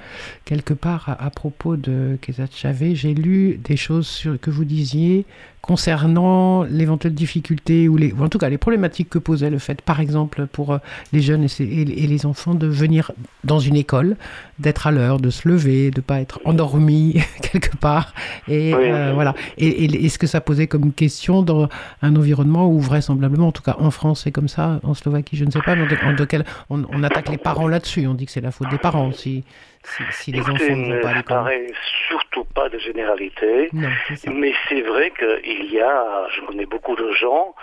quelque part à, propos de Kesat Chavez, j'ai lu des choses sur, que vous disiez concernant l'éventuelle difficulté, ou, les, ou en tout cas les problématiques que posait le fait, par exemple, pour euh, les jeunes et, les enfants de venir dans une école, d'être à l'heure, de se lever, de pas être endormi quelque part. Et Oui. euh, voilà. Et, et, et ce que ça posait comme question dans un environnement où vraisemblablement, en tout cas en France, c'est comme ça, en Slovaquie, je ne sais pas, mais de quel- on, on attaque les parents là-dessus. On dit que c'est la faute des parents si, si, si les Écoutez, enfants ne vont pas à ne l'école. paraît surtout pas de généralité. Non. Mais c'est vrai qu'il y a, je connais beaucoup de gens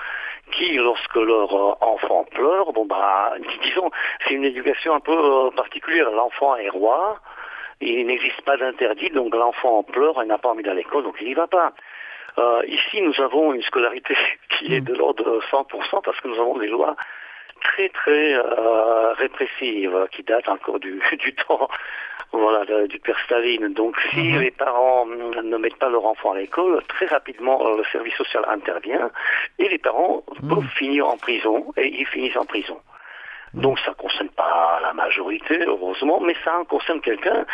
qui, lorsque leur euh, enfant pleure, bon bah, dis- disons, c'est une éducation un peu euh, particulière. L'enfant est roi, il n'existe pas d'interdit, donc l'enfant pleure, il n'a pas envie d'aller à l'école, donc il n'y va pas. Euh, ici, nous avons une scolarité qui est de l'ordre de 100% parce que nous avons des lois très très euh, répressives qui datent encore du, du temps voilà, de- du père Staline. Donc si Mhm. les parents ne mettent pas leur enfant à l'école, très rapidement euh, le service social intervient et les parents Mhm. peuvent finir en prison et ils finissent en prison. Donc ça ne concerne pas la majorité, heureusement, mais ça en concerne quelqu'un.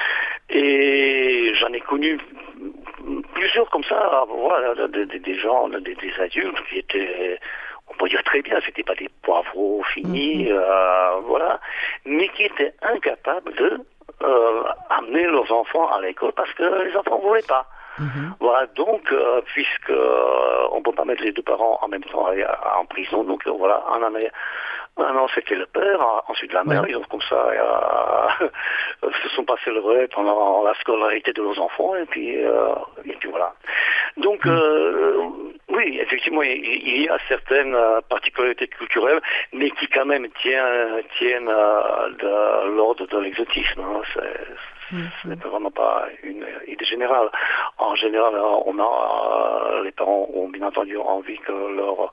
Et j'en ai connu plusieurs comme ça, voilà, de- de- des gens, des, des adultes qui étaient, on peut dire très bien, c'était pas des poivreaux finis, euh, voilà, mais qui étaient incapables de euh, amener leurs enfants à l'école parce que les enfants ne voulaient pas. Mhm. Voilà, donc, euh, puisque euh, on peut pas mettre les deux parents en même temps à- en prison, donc euh, voilà, un an, un an c'était le père, ensuite la mère, Ouais. ils ont comme ça, euh, se sont passés le relais pendant la scolarité de leurs enfants, et puis, euh, et puis voilà. Donc, euh, oui, effectivement, il, y a certaines euh, particularités culturelles, mais qui quand même tiennent, tiennent euh, de l'ordre de l'exotisme. hein. C'est- ce n'est pas vraiment pas une idée générale. En général, euh, on a, euh, les parents ont bien entendu envie que leur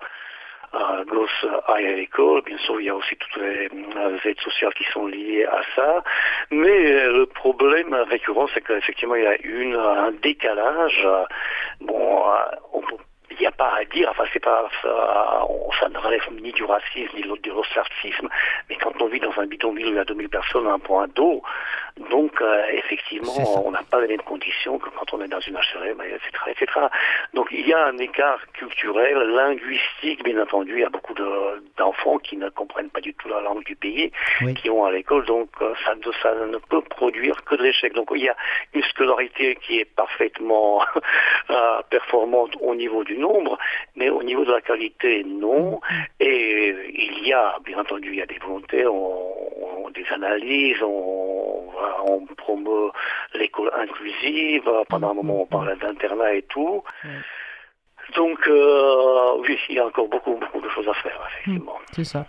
euh, gosse aille à l'école. Bien sûr, il y a aussi toutes les, euh, aides sociales qui sont liées à ça. Mais euh, le problème récurrent, c'est qu'effectivement, il y a une, un décalage. euh, Bon, euh, on peut il n'y a pas à dire, enfin c'est pas ça, on- ne relève ni du racisme ni de l'ostracisme, mais quand on vit dans un bidonville où il y a 2000 personnes à un point d'eau, Donc, euh, effectivement, on n'a pas les mêmes conditions que quand on est dans une HLM, etc., etc. Donc, il y a un écart culturel, linguistique, bien entendu. Il y a beaucoup de- d'enfants qui ne comprennent pas du tout la langue du pays, Oui. qui vont à l'école. Donc, euh, ça, ne- ça ne peut produire que de l'échec. Donc, il y a une scolarité qui est parfaitement euh, performante au niveau du nombre, mais au niveau de la qualité, non. Et il y a, bien entendu, il y a des volontés, on, on- des analyses, on, voilà, on promeut l'école inclusive. Pendant un moment, on parlait d'internat et tout. Donc, euh, oui, il y a encore beaucoup, beaucoup de choses à faire, effectivement. C'est ça.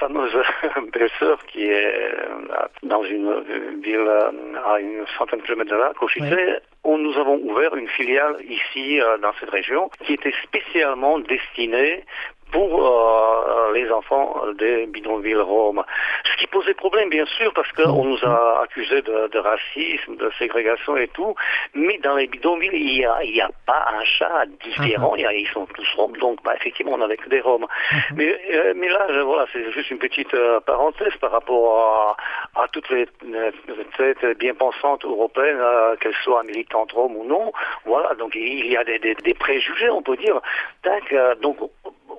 Fameuse belle-sœur qui est euh, dans une ville euh, à une centaine de kilomètres de là, Cochité, où nous avons ouvert une filiale ici euh, dans cette région qui était spécialement destinée pour euh, les enfants des bidonvilles roms. Ce qui posait problème, bien sûr, parce qu'on nous a accusés de, de racisme, de ségrégation et tout, mais dans les bidonvilles, il n'y a, il y a pas un chat différent, il y a- ils sont tous roms, donc bah, effectivement, on n'avait que des roms. mais, euh, mais là, je- voilà, c'est juste une petite euh, parenthèse par rapport à, à toutes les euh, têtes bien pensantes européennes, euh, qu'elles soient militantes roms ou non. Voilà, donc il y a des, des- des préjugés, on peut dire. Tac, euh, donc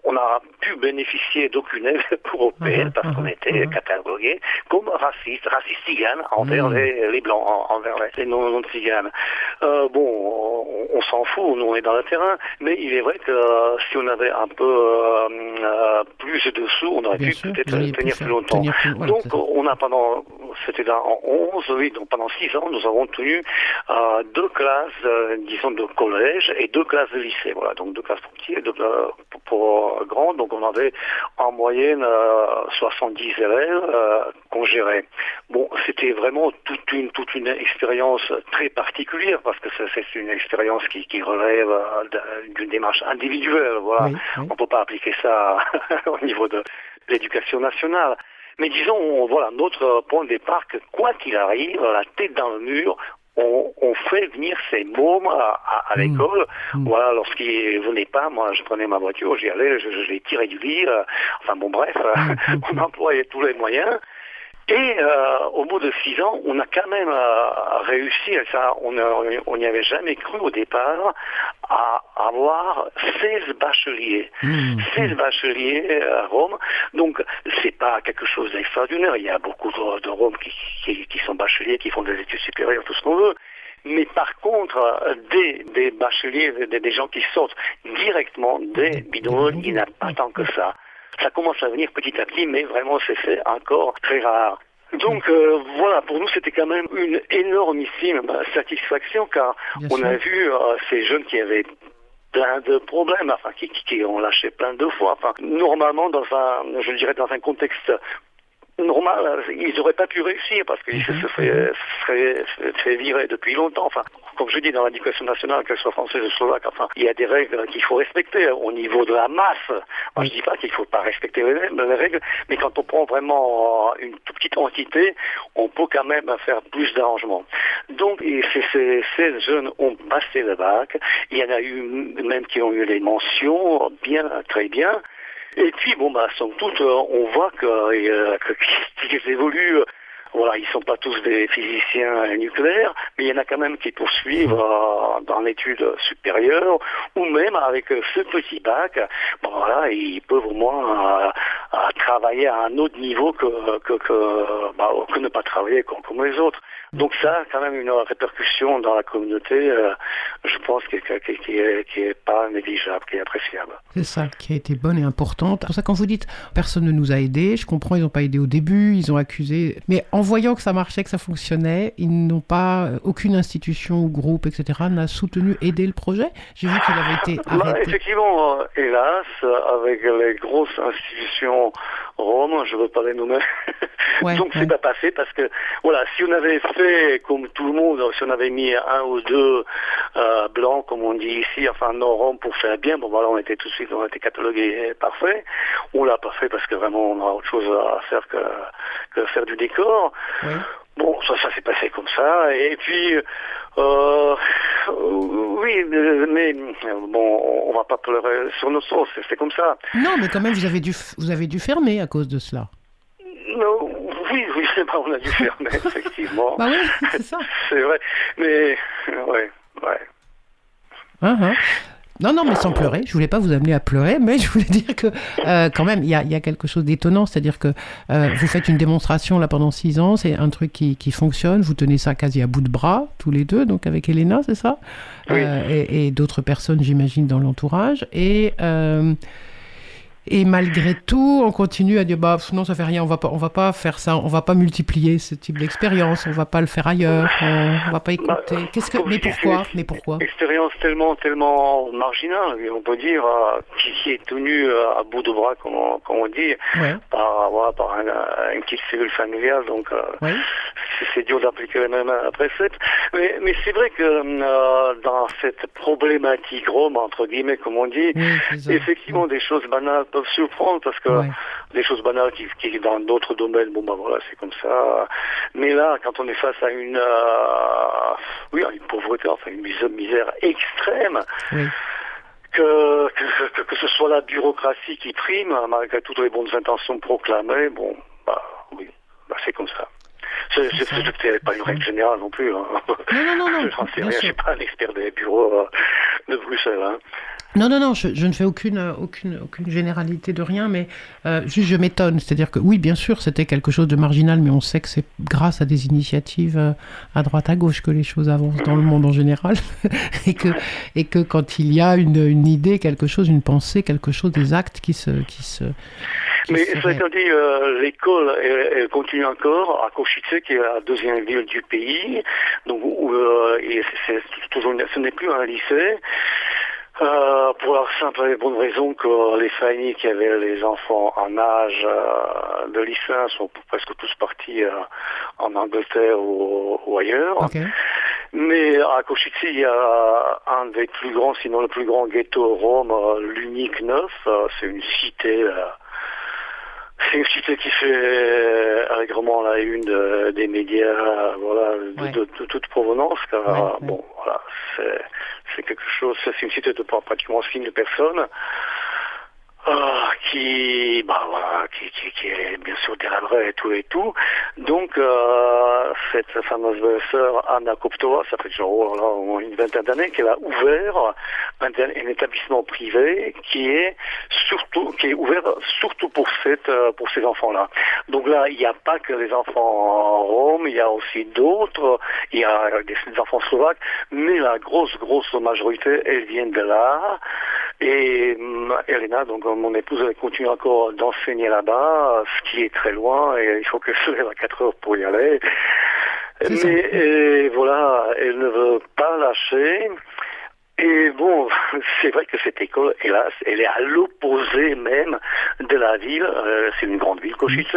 on on a pu bénéficier d'aucune aide européenne Mhm, parce qu'on mhm, était mhm. catalogué comme raciste, raciste tzigane envers les, les blancs, en- envers les, les non, non tziganes. Euh, bon, on, on s'en fout, nous on est dans le terrain, mais il est vrai que euh, si on avait un peu euh, plus de sous, on aurait Bien pu peut-être tenir plus longtemps. tenir plus- voilà, donc on a pendant, c'était là en 11, oui, donc pendant 6 ans, nous avons tenu euh, deux classes, disons, de collège et deux classes de lycée. Voilà, donc deux classes pour petits et deux pour, pour, euh. Donc on avait en moyenne euh, 70 élèves euh, qu'on gérait. Bon, c'était vraiment toute une, toute une expérience très particulière parce que c'est- une expérience qui, qui relève euh, d'un- d'une démarche individuelle. Voilà. Oui, oui. On peut pas appliquer ça au niveau de l'éducation nationale. Mais disons, on- voilà, notre point de départ, que quoi qu'il arrive, la tête dans le mur, on, on fait venir ces mômes à, à- à Mm. l'école. Mm. Voilà, lorsqu'ils venaient pas, moi je prenais ma voiture, j'y allais, je, je les tirais du lit. euh, enfin bon, bref, mm, on employait tous les moyens. Et euh, au bout de six ans, on a quand même euh, réussi, et ça, on n'y avait jamais cru au départ, à avoir 16 bacheliers. Mmh, 16 bacheliers à Rome, donc c'est pas quelque chose d'extraordinaire. Il y a beaucoup de, de Roms qui, qui- qui sont bacheliers, qui font des études supérieures, tout ce qu'on veut. Mais par contre, euh, des, des bacheliers, des, des gens qui sortent directement des bidonvilles, il n'y en a pas tant que ça. Ça commence à venir petit à petit, mais vraiment c'est encore très rare. Donc euh, voilà, pour nous c'était quand même une énormissime bah, satisfaction car Bien on sûr. a vu euh, ces jeunes qui avaient plein de problèmes, enfin qui, qui, qui ont lâché plein de fois. Enfin, normalement dans un, je dirais dans un contexte normal, ils n'auraient pas pu réussir parce qu'ils se Mhm. seraient, seraient fait virer depuis longtemps. Enfin, comme je dis dans l'éducation nationale, qu'elle soit française ou slovaque, enfin, il y a des règles qu'il faut respecter au niveau de la masse. Moi, je dis pas qu'il ne faut pas respecter les, les règles, mais quand on prend vraiment une toute petite entité, on peut quand même faire plus d'arrangements. Donc, et ces, ces, ces jeunes ont passé le bac. Il y en a eu même qui ont eu les mentions, bien, très bien. Et puis, bon, bah, somme toute, euh, on voit que, euh, que- qu'ils évoluent. Voilà, ils sont pas tous des physiciens nucléaires, mais il y en a quand même qui poursuivent euh, dans l'étude supérieure, ou même avec ce petit bac, bon, voilà, ils peuvent au moins euh, travailler à un autre niveau que, que, que, bah, que ne pas travailler comme, comme les autres. Donc ça a quand même une répercussion dans la communauté, euh, je pense, qui, qui, qui, est, qui est pas négligeable, qui est appréciable. C'est ça qui a été bonne et importante. C'est pour ça quand vous dites personne ne nous a aidés, je comprends, ils n'ont pas aidé au début, ils ont accusé, mais en voyant que ça marchait, que ça fonctionnait, ils n'ont pas, euh, aucune institution ou groupe, etc., n'a soutenu, aidé le projet. J'ai vu qu'il avait été Bah, effectivement, euh, hélas, avec les grosses institutions roms, je ne veux pas les nommer, Ouais, donc ouais. c'est pas passé parce que voilà, si on avait fait comme tout le monde, si on avait mis un ou deux euh, blancs, comme on dit ici, enfin non roms pour faire bien, bon voilà, on était tout de suite, on était catalogué parfait. On l'a pas fait parce que vraiment on a autre chose à faire que, que faire du décor. Bon, ça, ça s'est passé comme ça. Et puis, euh, oui, mais, bon, on va pas pleurer sur nos sauces, c'est- comme ça. Non, mais quand même, vous avez dû, vous avez dû fermer à cause de cela. Non, oui, oui, c'est pas, on a dû fermer, effectivement. Bah oui, c'est ça. C'est vrai, mais, ouais, ouais. Hein. Non, non, mais sans pleurer. Je voulais pas vous amener à pleurer, mais je voulais dire que euh, quand même, il y a, il y a quelque chose d'étonnant, c'est-à-dire que euh, vous faites une démonstration là pendant six ans, c'est un truc qui, qui fonctionne. Vous tenez ça quasi à bout de bras tous les deux, donc avec Elena, c'est ça? Oui. Euh, Et, et d'autres personnes, j'imagine, dans l'entourage. Et et malgré tout, on continue à dire bah non, ça fait rien, on va pas, on va pas faire ça, on va pas multiplier ce type d'expérience, on va pas le faire ailleurs, on, on va pas écouter. Bah, Qu'est-ce que, comme mais pourquoi Mais pourquoi? Expérience tellement, tellement marginale, on peut dire, euh, qui, qui est tenue euh, à bout de bras, comme on, comme on dit, Ouais, par, voilà, par un, une petite cellule familiale, donc euh, ouais. c'est- dur d'appliquer les mêmes euh, préceptes. Mais, mais c'est vrai que euh, dans cette problématique rome, entre guillemets, comme on dit, Oui, effectivement, des choses banales peuvent surprendre parce que des choses banales qui, qui dans d'autres domaines, bon bah voilà, c'est comme ça. Mais là, quand on est face à une, euh, oui, à une pauvreté, enfin une misère, extrême, Oui. que, que, ce soit la bureaucratie qui prime, malgré toutes les bonnes intentions proclamées, bon, bah oui, bah, c'est comme ça. C'est pas une règle générale non plus. Hein. Non, non, non, je sûr. suis pas un expert des bureaux euh, de Bruxelles. Hein. Non, non, non, je, je ne fais aucune, euh, aucune, aucune généralité de rien, mais euh, juste je m'étonne. C'est-à-dire que oui, bien sûr, c'était quelque chose de marginal, mais on sait que c'est grâce à des initiatives euh, à droite à gauche que les choses avancent dans le monde en général, et que et que quand il y a une, une idée, quelque chose, une pensée, quelque chose, des actes qui se qui se. qui Mais se cela ré- étant dit, euh, l'école elle, elle continue encore à Košice, qui est la deuxième ville du pays. Donc, c'est c'est toujours une- ce n'est plus un lycée. Euh, pour la simple et bonne raison que les familles qui avaient les enfants en âge euh, de lycéen sont presque tous partis euh, en Angleterre ou, ou ailleurs. Mais à Košice, il y a un des plus grands, sinon le plus grand ghetto Rome, l'unique neuf. C'est une cité, c'est une cité qui fait euh, allègrement la une de- des médias, voilà, de, Ouais. de- de toute provenance. Car Ouais, euh, ouais. bon, voilà, c'est c'est quelque chose. C'est une cité de pratiquement 6 000 personnes. Ah, qui, bah voilà, qui, qui, qui est bien sûr délabré et tout et tout. Donc, euh, cette fameuse belle-sœur Anna Koptova, ça fait déjà oh une vingtaine d'années qu'elle a ouvert un, établissement privé qui est surtout, qui est ouvert surtout pour cette, euh, pour ces enfants-là. Donc là, il n'y a pas que les enfants en Rome, il y a aussi d'autres, il y a des, des enfants slovaques, mais la grosse, grosse majorité, elles viennent de là. Et hum, Elena, donc mon épouse, elle continue encore d'enseigner là-bas, ce qui est très loin, et il faut qu'elle se lève à 4 heures pour y aller. Mais et voilà, elle ne veut pas lâcher. Et bon, c'est vrai que cette école, hélas, elle est à l'opposé même de la ville. Euh, c'est une grande ville, Košice.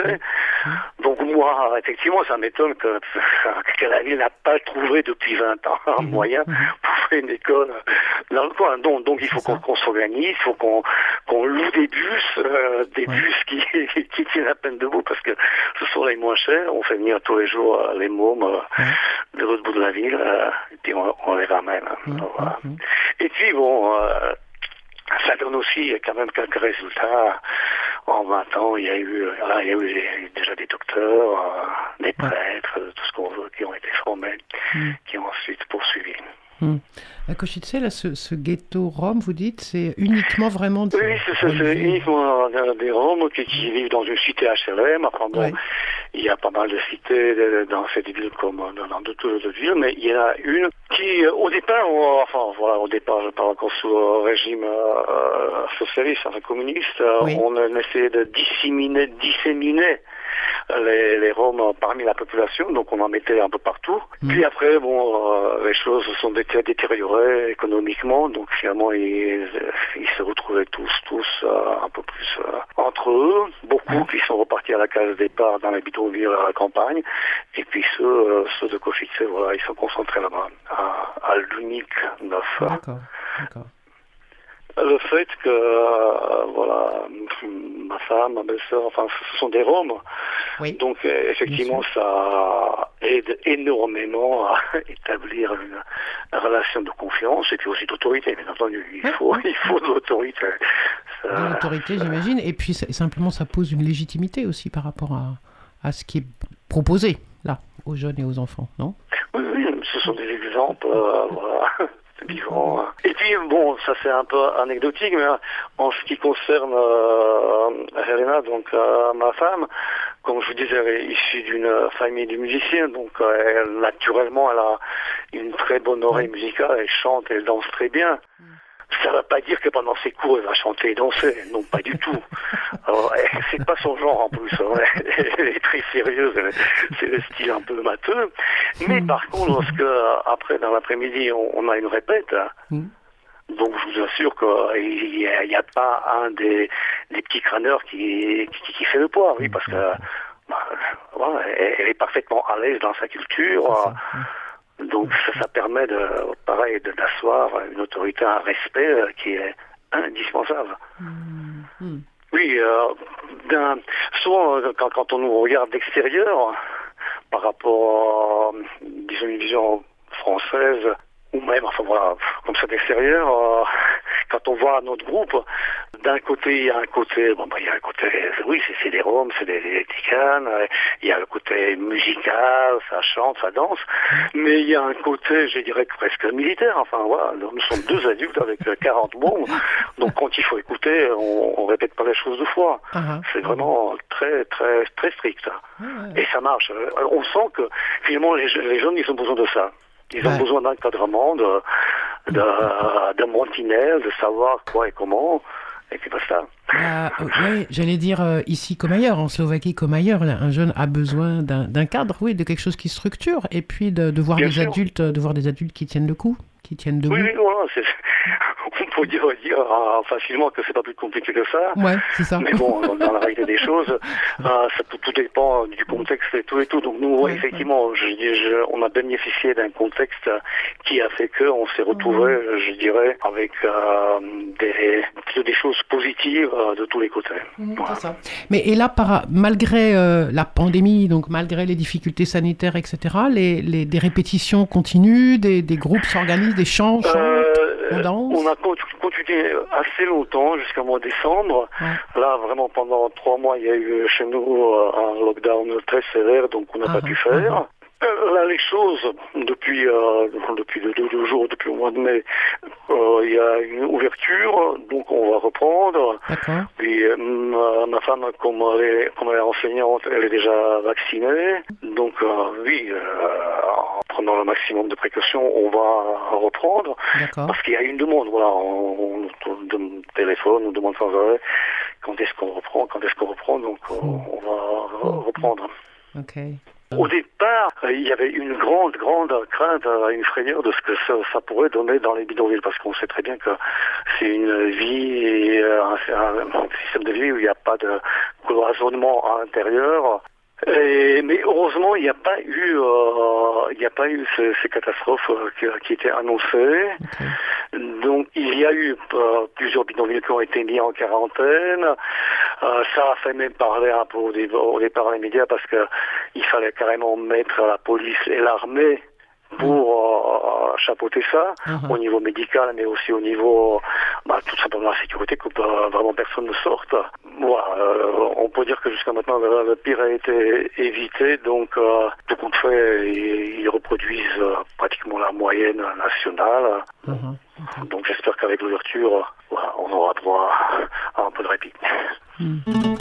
Donc moi, effectivement, ça m'étonne que, que la ville n'a pas trouvé depuis 20 ans un moyen pour faire une école dans le coin. Donc, donc il faut qu'on s'organise, il faut qu'on loue des bus, euh, des Ouais. bus qui, qui tiennent à peine debout parce que ce sont les moins chers. On fait venir tous les jours euh, les mômes Ouais. de l'autre bout de la ville euh, et puis on, on les ramène. Mhm, Donc, voilà. Et puis bon, euh, ça donne aussi quand même quelques résultats. En 20 ans, il y a eu, là, il y a eu des- déjà des docteurs, euh, des prêtres, tout ce qu'on veut, qui ont été formés, Mm. qui ont ensuite poursuivi. À Košice, là, ce, ce ghetto Rome, vous dites, c'est uniquement vraiment. de- Oui, c'est c'est uniquement euh, des Roms qui, qui vivent dans une cité HLM. Enfin bon, Ouais. il y a pas mal de cités de- dans cette ville comme dans, dans d'autres d'autres villes, mais il y en a une qui, euh, au départ, on- enfin voilà, au départ, je parle encore sous le régime euh, socialiste, enfin, communiste, euh, Oui. on a essayé de disséminer, disséminer les, les Roms parmi la population, donc on en mettait un peu partout. Mm. Puis après, bon, euh, les choses se sont dé- détériorées économiquement, donc finalement ils, ils se retrouvaient tous, tous euh, un peu plus euh, entre eux. Beaucoup qui sont repartis à la case départ dans les bidonvilles à la campagne, et puis ceux, ceux de Košice, voilà, ils sont concentrés là-bas, à, à l'unique neuf. D'accord, d'accord. Le fait que, euh, voilà, ma femme, ma belle-sœur, enfin, ce sont des Roms. Oui. Donc, euh, effectivement, ça aide énormément à établir une, relation de confiance et puis aussi d'autorité, bien entendu. Il Ouais, faut, ouais. il faut de l'autorité. L'autorité, j'imagine. Et puis, simplement, ça pose une légitimité aussi par rapport à, à ce qui est proposé, là, aux jeunes et aux enfants, non? Oui, oui, ce sont des exemples, euh, voilà, Et puis, bon, ça c'est un peu anecdotique, mais euh, en ce qui concerne euh, Helena, donc euh, ma femme, comme je vous disais, elle est issue d'une famille de musiciens, donc euh, elle, naturellement, elle a une très bonne oreille musicale, elle chante, elle danse très bien. Ça ne veut pas dire que pendant ses cours, elle va chanter et danser. Non, pas du tout. Elle- c'est pas son genre en plus. hein. Elle est très sérieuse. C'est le style un peu matheux. Mais par contre, lorsque, après, dans l'après-midi, on, a une répète, hein, Mm. donc je vous assure qu'il n'y a, pas un des, des petits crâneurs qui, qui, qui fait le poids, oui, parce que bah, voilà, elle, est parfaitement à l'aise dans sa culture. Donc ça, ça permet de, pareil, d'asseoir une autorité, un respect euh, qui est indispensable. Mm. Oui, euh, souvent euh, quand, quand on nous regarde d'extérieur, par rapport, à, disons, une vision française, ou même, enfin voilà, comme ça d'extérieur, euh, quand on voit notre groupe, d'un côté, il y a un côté, bon, bah, il y a un côté, oui, c'est, des Roms, c'est des, des Ticanes, euh, il y a le côté musical, ça chante, ça danse, mais il y a un côté, je dirais, presque militaire. Enfin, voilà, nous sommes deux adultes avec euh, 40 bombes, donc quand il faut écouter, on, on répète pas les choses deux fois. Ah, ah. C'est vraiment très, très, très strict. Ah. Et ça marche. Euh, On sent que finalement les, les jeunes, ils ont besoin de ça. Ils ont Ouais. besoin d'encadrement, de, de, de montinelle, de savoir quoi et comment. Et puis basta. Bah, euh, ouais, j'allais dire euh, ici comme ailleurs, en Slovaquie comme ailleurs, là, un jeune a besoin d'un d'un cadre, oui, de quelque chose qui structure, et puis de, de voir Bien des sûr. adultes, de voir des adultes qui tiennent le coup, qui tiennent debout. Oui, oui, voilà. On peut dire, dire ah, facilement que c'est pas plus compliqué que ça. Ouais, c'est ça. Mais bon, dans, dans la réalité des choses, euh, ça tout, tout dépend du contexte et tout et tout. Donc nous, Ouais, effectivement, je, je- on a bénéficié d'un contexte qui a fait que on s'est retrouvé, je dirais, avec euh, des, des choses positives euh, de tous les côtés. Mhm, Voilà. ça. Mais et là, par, malgré euh, la pandémie, donc malgré les difficultés sanitaires, etc., les, les- des répétitions continuent, des, des groupes s'organisent, des chants, chantent. Euh, on a con- continué assez longtemps, jusqu'à mois de décembre. Ouais. Là, vraiment, pendant trois mois, il y a eu chez nous euh, un lockdown très sévère, donc on n'a Ah, pas pu ah, faire. Euh, Là, les choses, depuis, euh, depuis deux, jours, depuis le mois de mai, euh, il y a une ouverture, donc on va reprendre. Puis euh, ma, femme, comme elle, est, comme elle est enseignante, elle est déjà vaccinée. Donc oui, prenant le maximum de précautions, on va reprendre. Parce qu'il y a une demande, voilà, on, téléphone, on demande sans arrêt quand est-ce qu'on reprend, quand est-ce qu'on reprend, donc on va re- reprendre. Au départ, il y avait une grande, grande crainte, une frayeur de ce que ça, ça pourrait donner dans les bidonvilles, parce qu'on sait très bien que c'est une vie, et, un- un système de vie où il n'y a pas de cloisonnement à l'intérieur. Et- mais heureusement, il n'y a pas eu, euh, il n'y a pas eu ces, ces catastrophes euh, qui, qui étaient annoncées. Donc il y a eu euh, plusieurs bidonvilles qui ont été mis en quarantaine. Euh, ça a fait même parler un peu au, dé- au départ les médias parce que il fallait carrément mettre la police et l'armée pour euh, chapeauter ça Mhm. au niveau médical mais aussi au niveau bah, tout simplement la sécurité que euh, vraiment personne ne sorte. Voilà, euh, on peut dire que jusqu'à maintenant le, le pire a été évité donc euh, tout compte fait ils, ils reproduisent euh, pratiquement la moyenne nationale. Ok. Donc j'espère qu'avec l'ouverture, voilà, on aura droit à un peu de répit. Bye.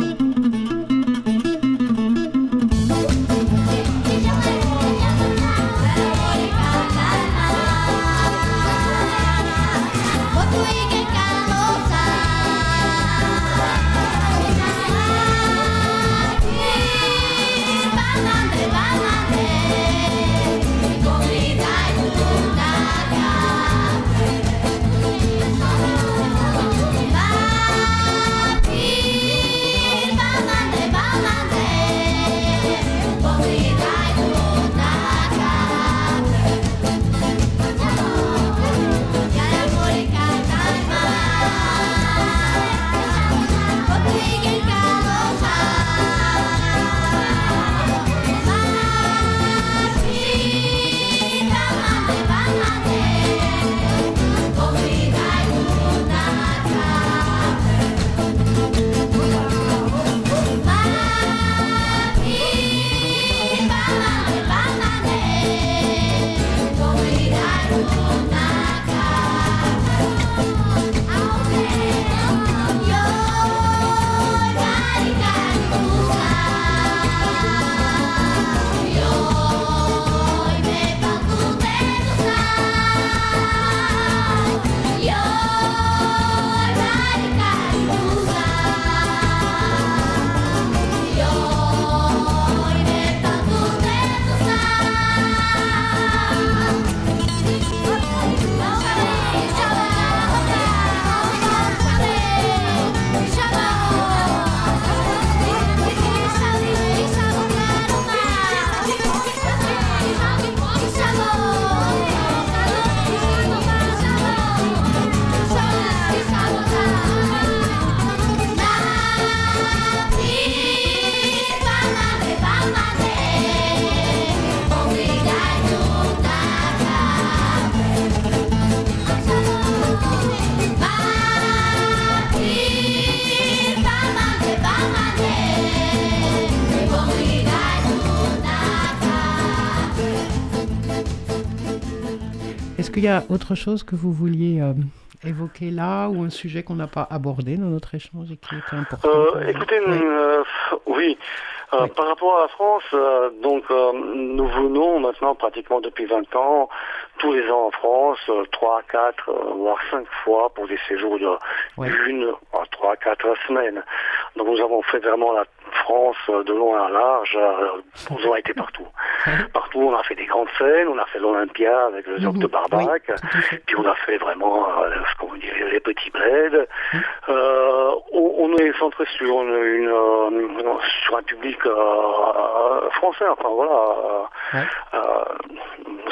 Y a autre chose que vous vouliez euh, évoquer là ou un sujet qu'on n'a pas abordé dans notre échange et qui était important Euh, écoutez, Oui. euh, oui, Oui. par rapport à la France, donc nous venons maintenant pratiquement depuis 20 ans, tous les ans en France, euh, trois, quatre, euh, voire cinq fois pour des séjours de Ouais. une à trois, quatre semaines. Donc nous avons fait vraiment la France de long à large, euh, nous avons été partout. Partout, on a fait des grandes scènes, on a fait l'Olympia avec le Zoc de Mhm. Barbac, Oui, puis on a fait vraiment ce qu'on les petits bleds. Euh, on, on est centré sur une, une, sur un public euh, français, enfin voilà, Ouais. euh,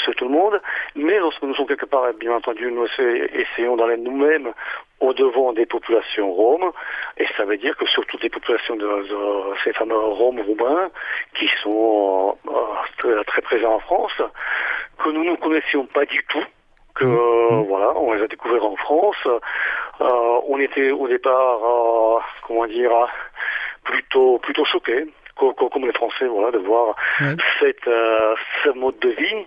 c'est tout le monde. Mais lorsque nous sommes quelque part, bien entendu, nous essa- essayons d'aller nous-mêmes au devant des populations roms, et ça veut dire que surtout des populations de, de ces fameux roms roumains qui sont euh, très, très présents en France, que nous ne connaissions pas du tout, que euh, voilà, on les a découverts en France. Euh, on était au départ, euh, comment dire, plutôt plutôt choqués, comme les Français, voilà, de voir cette, euh, ce mode de vie.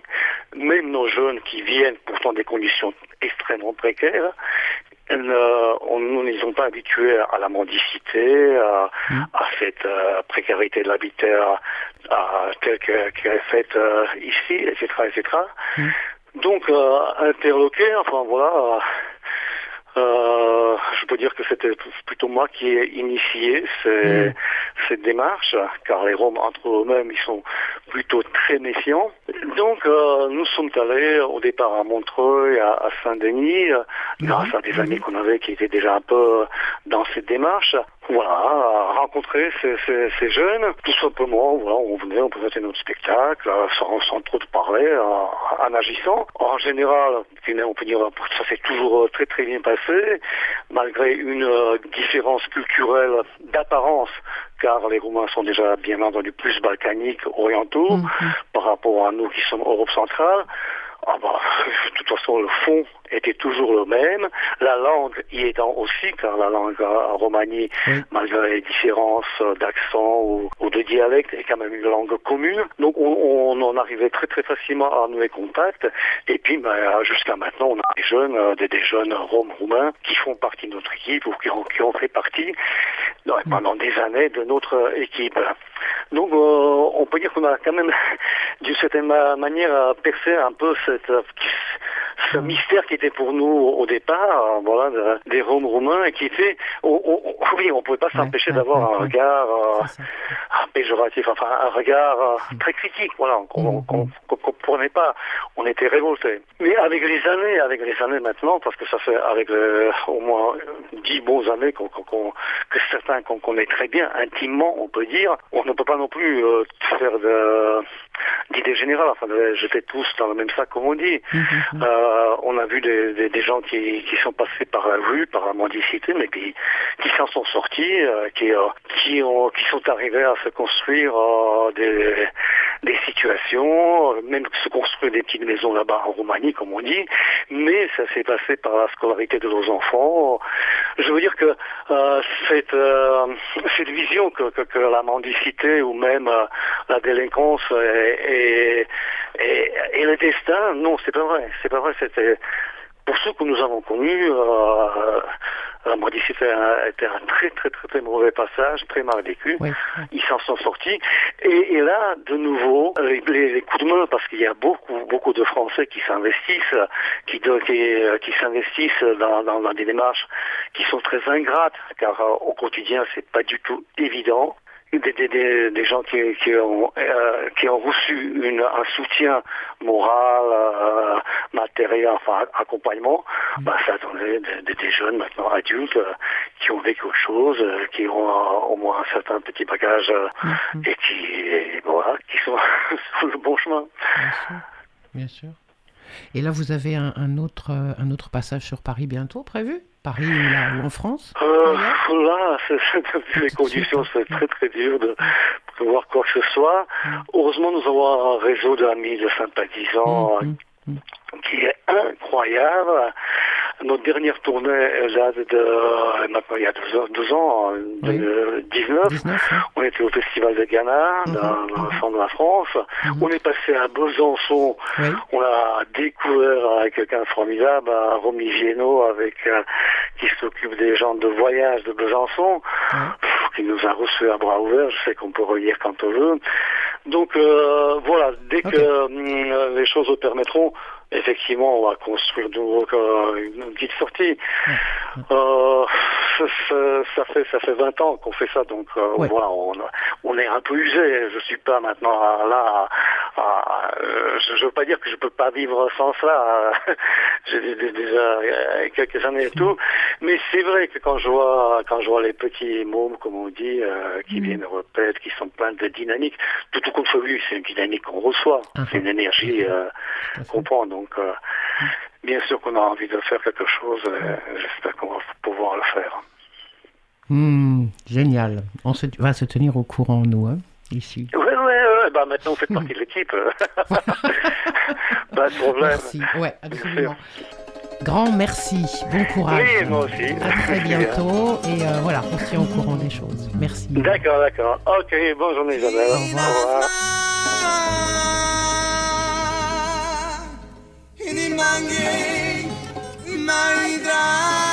Même nos jeunes qui viennent pourtant des conditions extrêmement précaires, euh, on- nous ne les ont pas habitués à la mendicité, à, Mm. à cette euh, précarité de l'habitat à, telle que- qu'elle est faite euh, ici, etc., etc. Mm. Donc, euh, interloqué, enfin voilà, euh, je peux dire que c'était plutôt moi qui ai initié ces- Mm. cette démarche, car les Roms entre eux-mêmes, ils sont plutôt très méfiants. Donc, euh, nous sommes allés au départ à Montreuil, à, à Saint-Denis, euh, grâce à des amis qu'on avait qui étaient déjà un peu dans cette démarche. Voilà, à rencontrer ces, ces- ces jeunes, tout simplement, voilà, on venait, on présentait notre spectacle, euh, sans, sans trop de parler, euh, en agissant. En général, on peut dire, ça s'est toujours euh, très très bien passé, malgré une différence culturelle d'apparence, car les Roumains sont déjà bien entendu plus balkaniques, orientaux, Mhm. par rapport à nous qui sommes Europe centrale. Ah bah, de toute façon, le fond était toujours le même. La langue y étant aussi, car la langue en Roumanie, Oui. malgré les différences d'accent ou, ou de dialecte, est quand même une langue commune. Donc on, on en arrivait très très facilement à nouer contact. Et puis bah, jusqu'à maintenant, on a des jeunes, euh, des, des jeunes roms roumains qui font partie de notre équipe ou qui ont, qui ont fait partie non, pendant des années de notre équipe. Donc euh, on peut dire qu'on a quand même d'une certaine ma- manière percé un peu cette, euh, ce mystère qui était pour nous au départ, euh, voilà, de- des Roms roumains et qui on- on- oui, on pouvait pas s'empêcher ouais, d'avoir ouais, un regard euh, péjoratif, enfin un regard euh, très critique, voilà, qu'on qu'on- qu'on comprenait pas. On était révoltés. Mais avec les années, avec les années maintenant, parce que ça fait avec le- au moins dix bons années qu'on- que certains qu'on connaît très bien, intimement, on peut dire, on ne peut pas non plus euh, faire de, d'idée générale, enfin jeter tous dans le même sac, comme on dit. Mhm. Euh, on a vu des, des- des gens qui, qui sont passés par la rue, par la mendicité, mais qui, qui s'en sont sortis, euh, qui, euh, qui, ont, qui sont arrivés à se construire des, des situations, euh, même se construire des petites maisons là-bas en Roumanie, comme on dit, mais ça s'est passé par la scolarité de nos enfants. Je veux dire que euh, cette, euh, cette vision que, la mendicité ou même la délinquance et, et, et, et le destin, non, c'est pas vrai. C'est pas vrai. C'était pour ceux que nous avons connus, euh, la mendicité a été un très très très très mauvais passage, très mal vécu. Oui. Ils s'en sont sortis. Et, et là, de nouveau, les, les- coups de main, parce qu'il y a beaucoup beaucoup de Français qui s'investissent, qui, qui, euh, qui s'investissent dans, dans, dans des démarches qui sont très ingrates, car euh, au quotidien, c'est pas du tout évident des, des, gens qui, qui, ont, euh, qui ont reçu une, un soutien moral, euh, matériel, enfin accompagnement, bah, ça attendait des, jeunes maintenant adultes euh, qui ont vécu autre chose, qui ont au moins un certain petit bagage Mhm. et qui, et voilà, qui sont sur le bon chemin. Bien sûr. Bien sûr. Et là, vous avez un, un autre, euh, un autre passage sur Paris bientôt prévu? Paris ou, là, ou en France? Euh, là, vu les conditions, c'est très très dur de prévoir quoi que ce soit. Mm. Heureusement, nous avons un réseau d'amis, de sympathisants Mhm. qui est incroyable. Notre dernière tournée elle date de euh, maintenant il y a deux, ans- deux ans, en Oui. 2019. 19, hein. On était au Festival de Ghana, Mhm, dans, dans mhm. le centre de la France. Mhm. On est passé à Besançon. Oui. On a découvert avec quelqu'un de formidable, un Romy Gieno, avec euh, qui s'occupe des gens de voyage de Besançon, qui nous a reçus à bras ouverts. Je sais qu'on peut relire quand on veut. Donc euh, voilà, dès que les choses le permettront, effectivement, on va construire de nouveau euh, une petite sortie. Euh, ça, ça- ça fait ça fait 20 ans qu'on fait ça, donc euh, Ouais. voilà, on, on est un peu usé. Je suis pas maintenant là. à- à- euh, je, je veux pas dire que je peux pas vivre sans cela. J'ai dé- dé- déjà quelques années et tout, mais c'est vrai que quand je vois quand je vois les petits mômes, comme on dit, qui Mhm. viennent répètent, qui sont pleins de dynamique, tout au lui, c'est une dynamique qu'on reçoit, Mhm. c'est une énergie à fait. qu'on prend. Donc, euh, bien sûr qu'on a envie de faire quelque chose. et J'espère qu'on va pouvoir le faire. Hmm, génial. On se- va se tenir au courant, nous, hein, ici. Ouais, ouais, ouais. Bah maintenant, vous faites partie de l'équipe. pas de problème. Merci. Ouais, absolument. Grand merci. Bon courage. Oui, moi aussi. À très bientôt. Et euh, voilà, on se tient au courant des choses. Merci. D'accord, d'accord. Ok, bonne journée Isabelle. Au revoir. Au revoir. in the monkey, in my dress.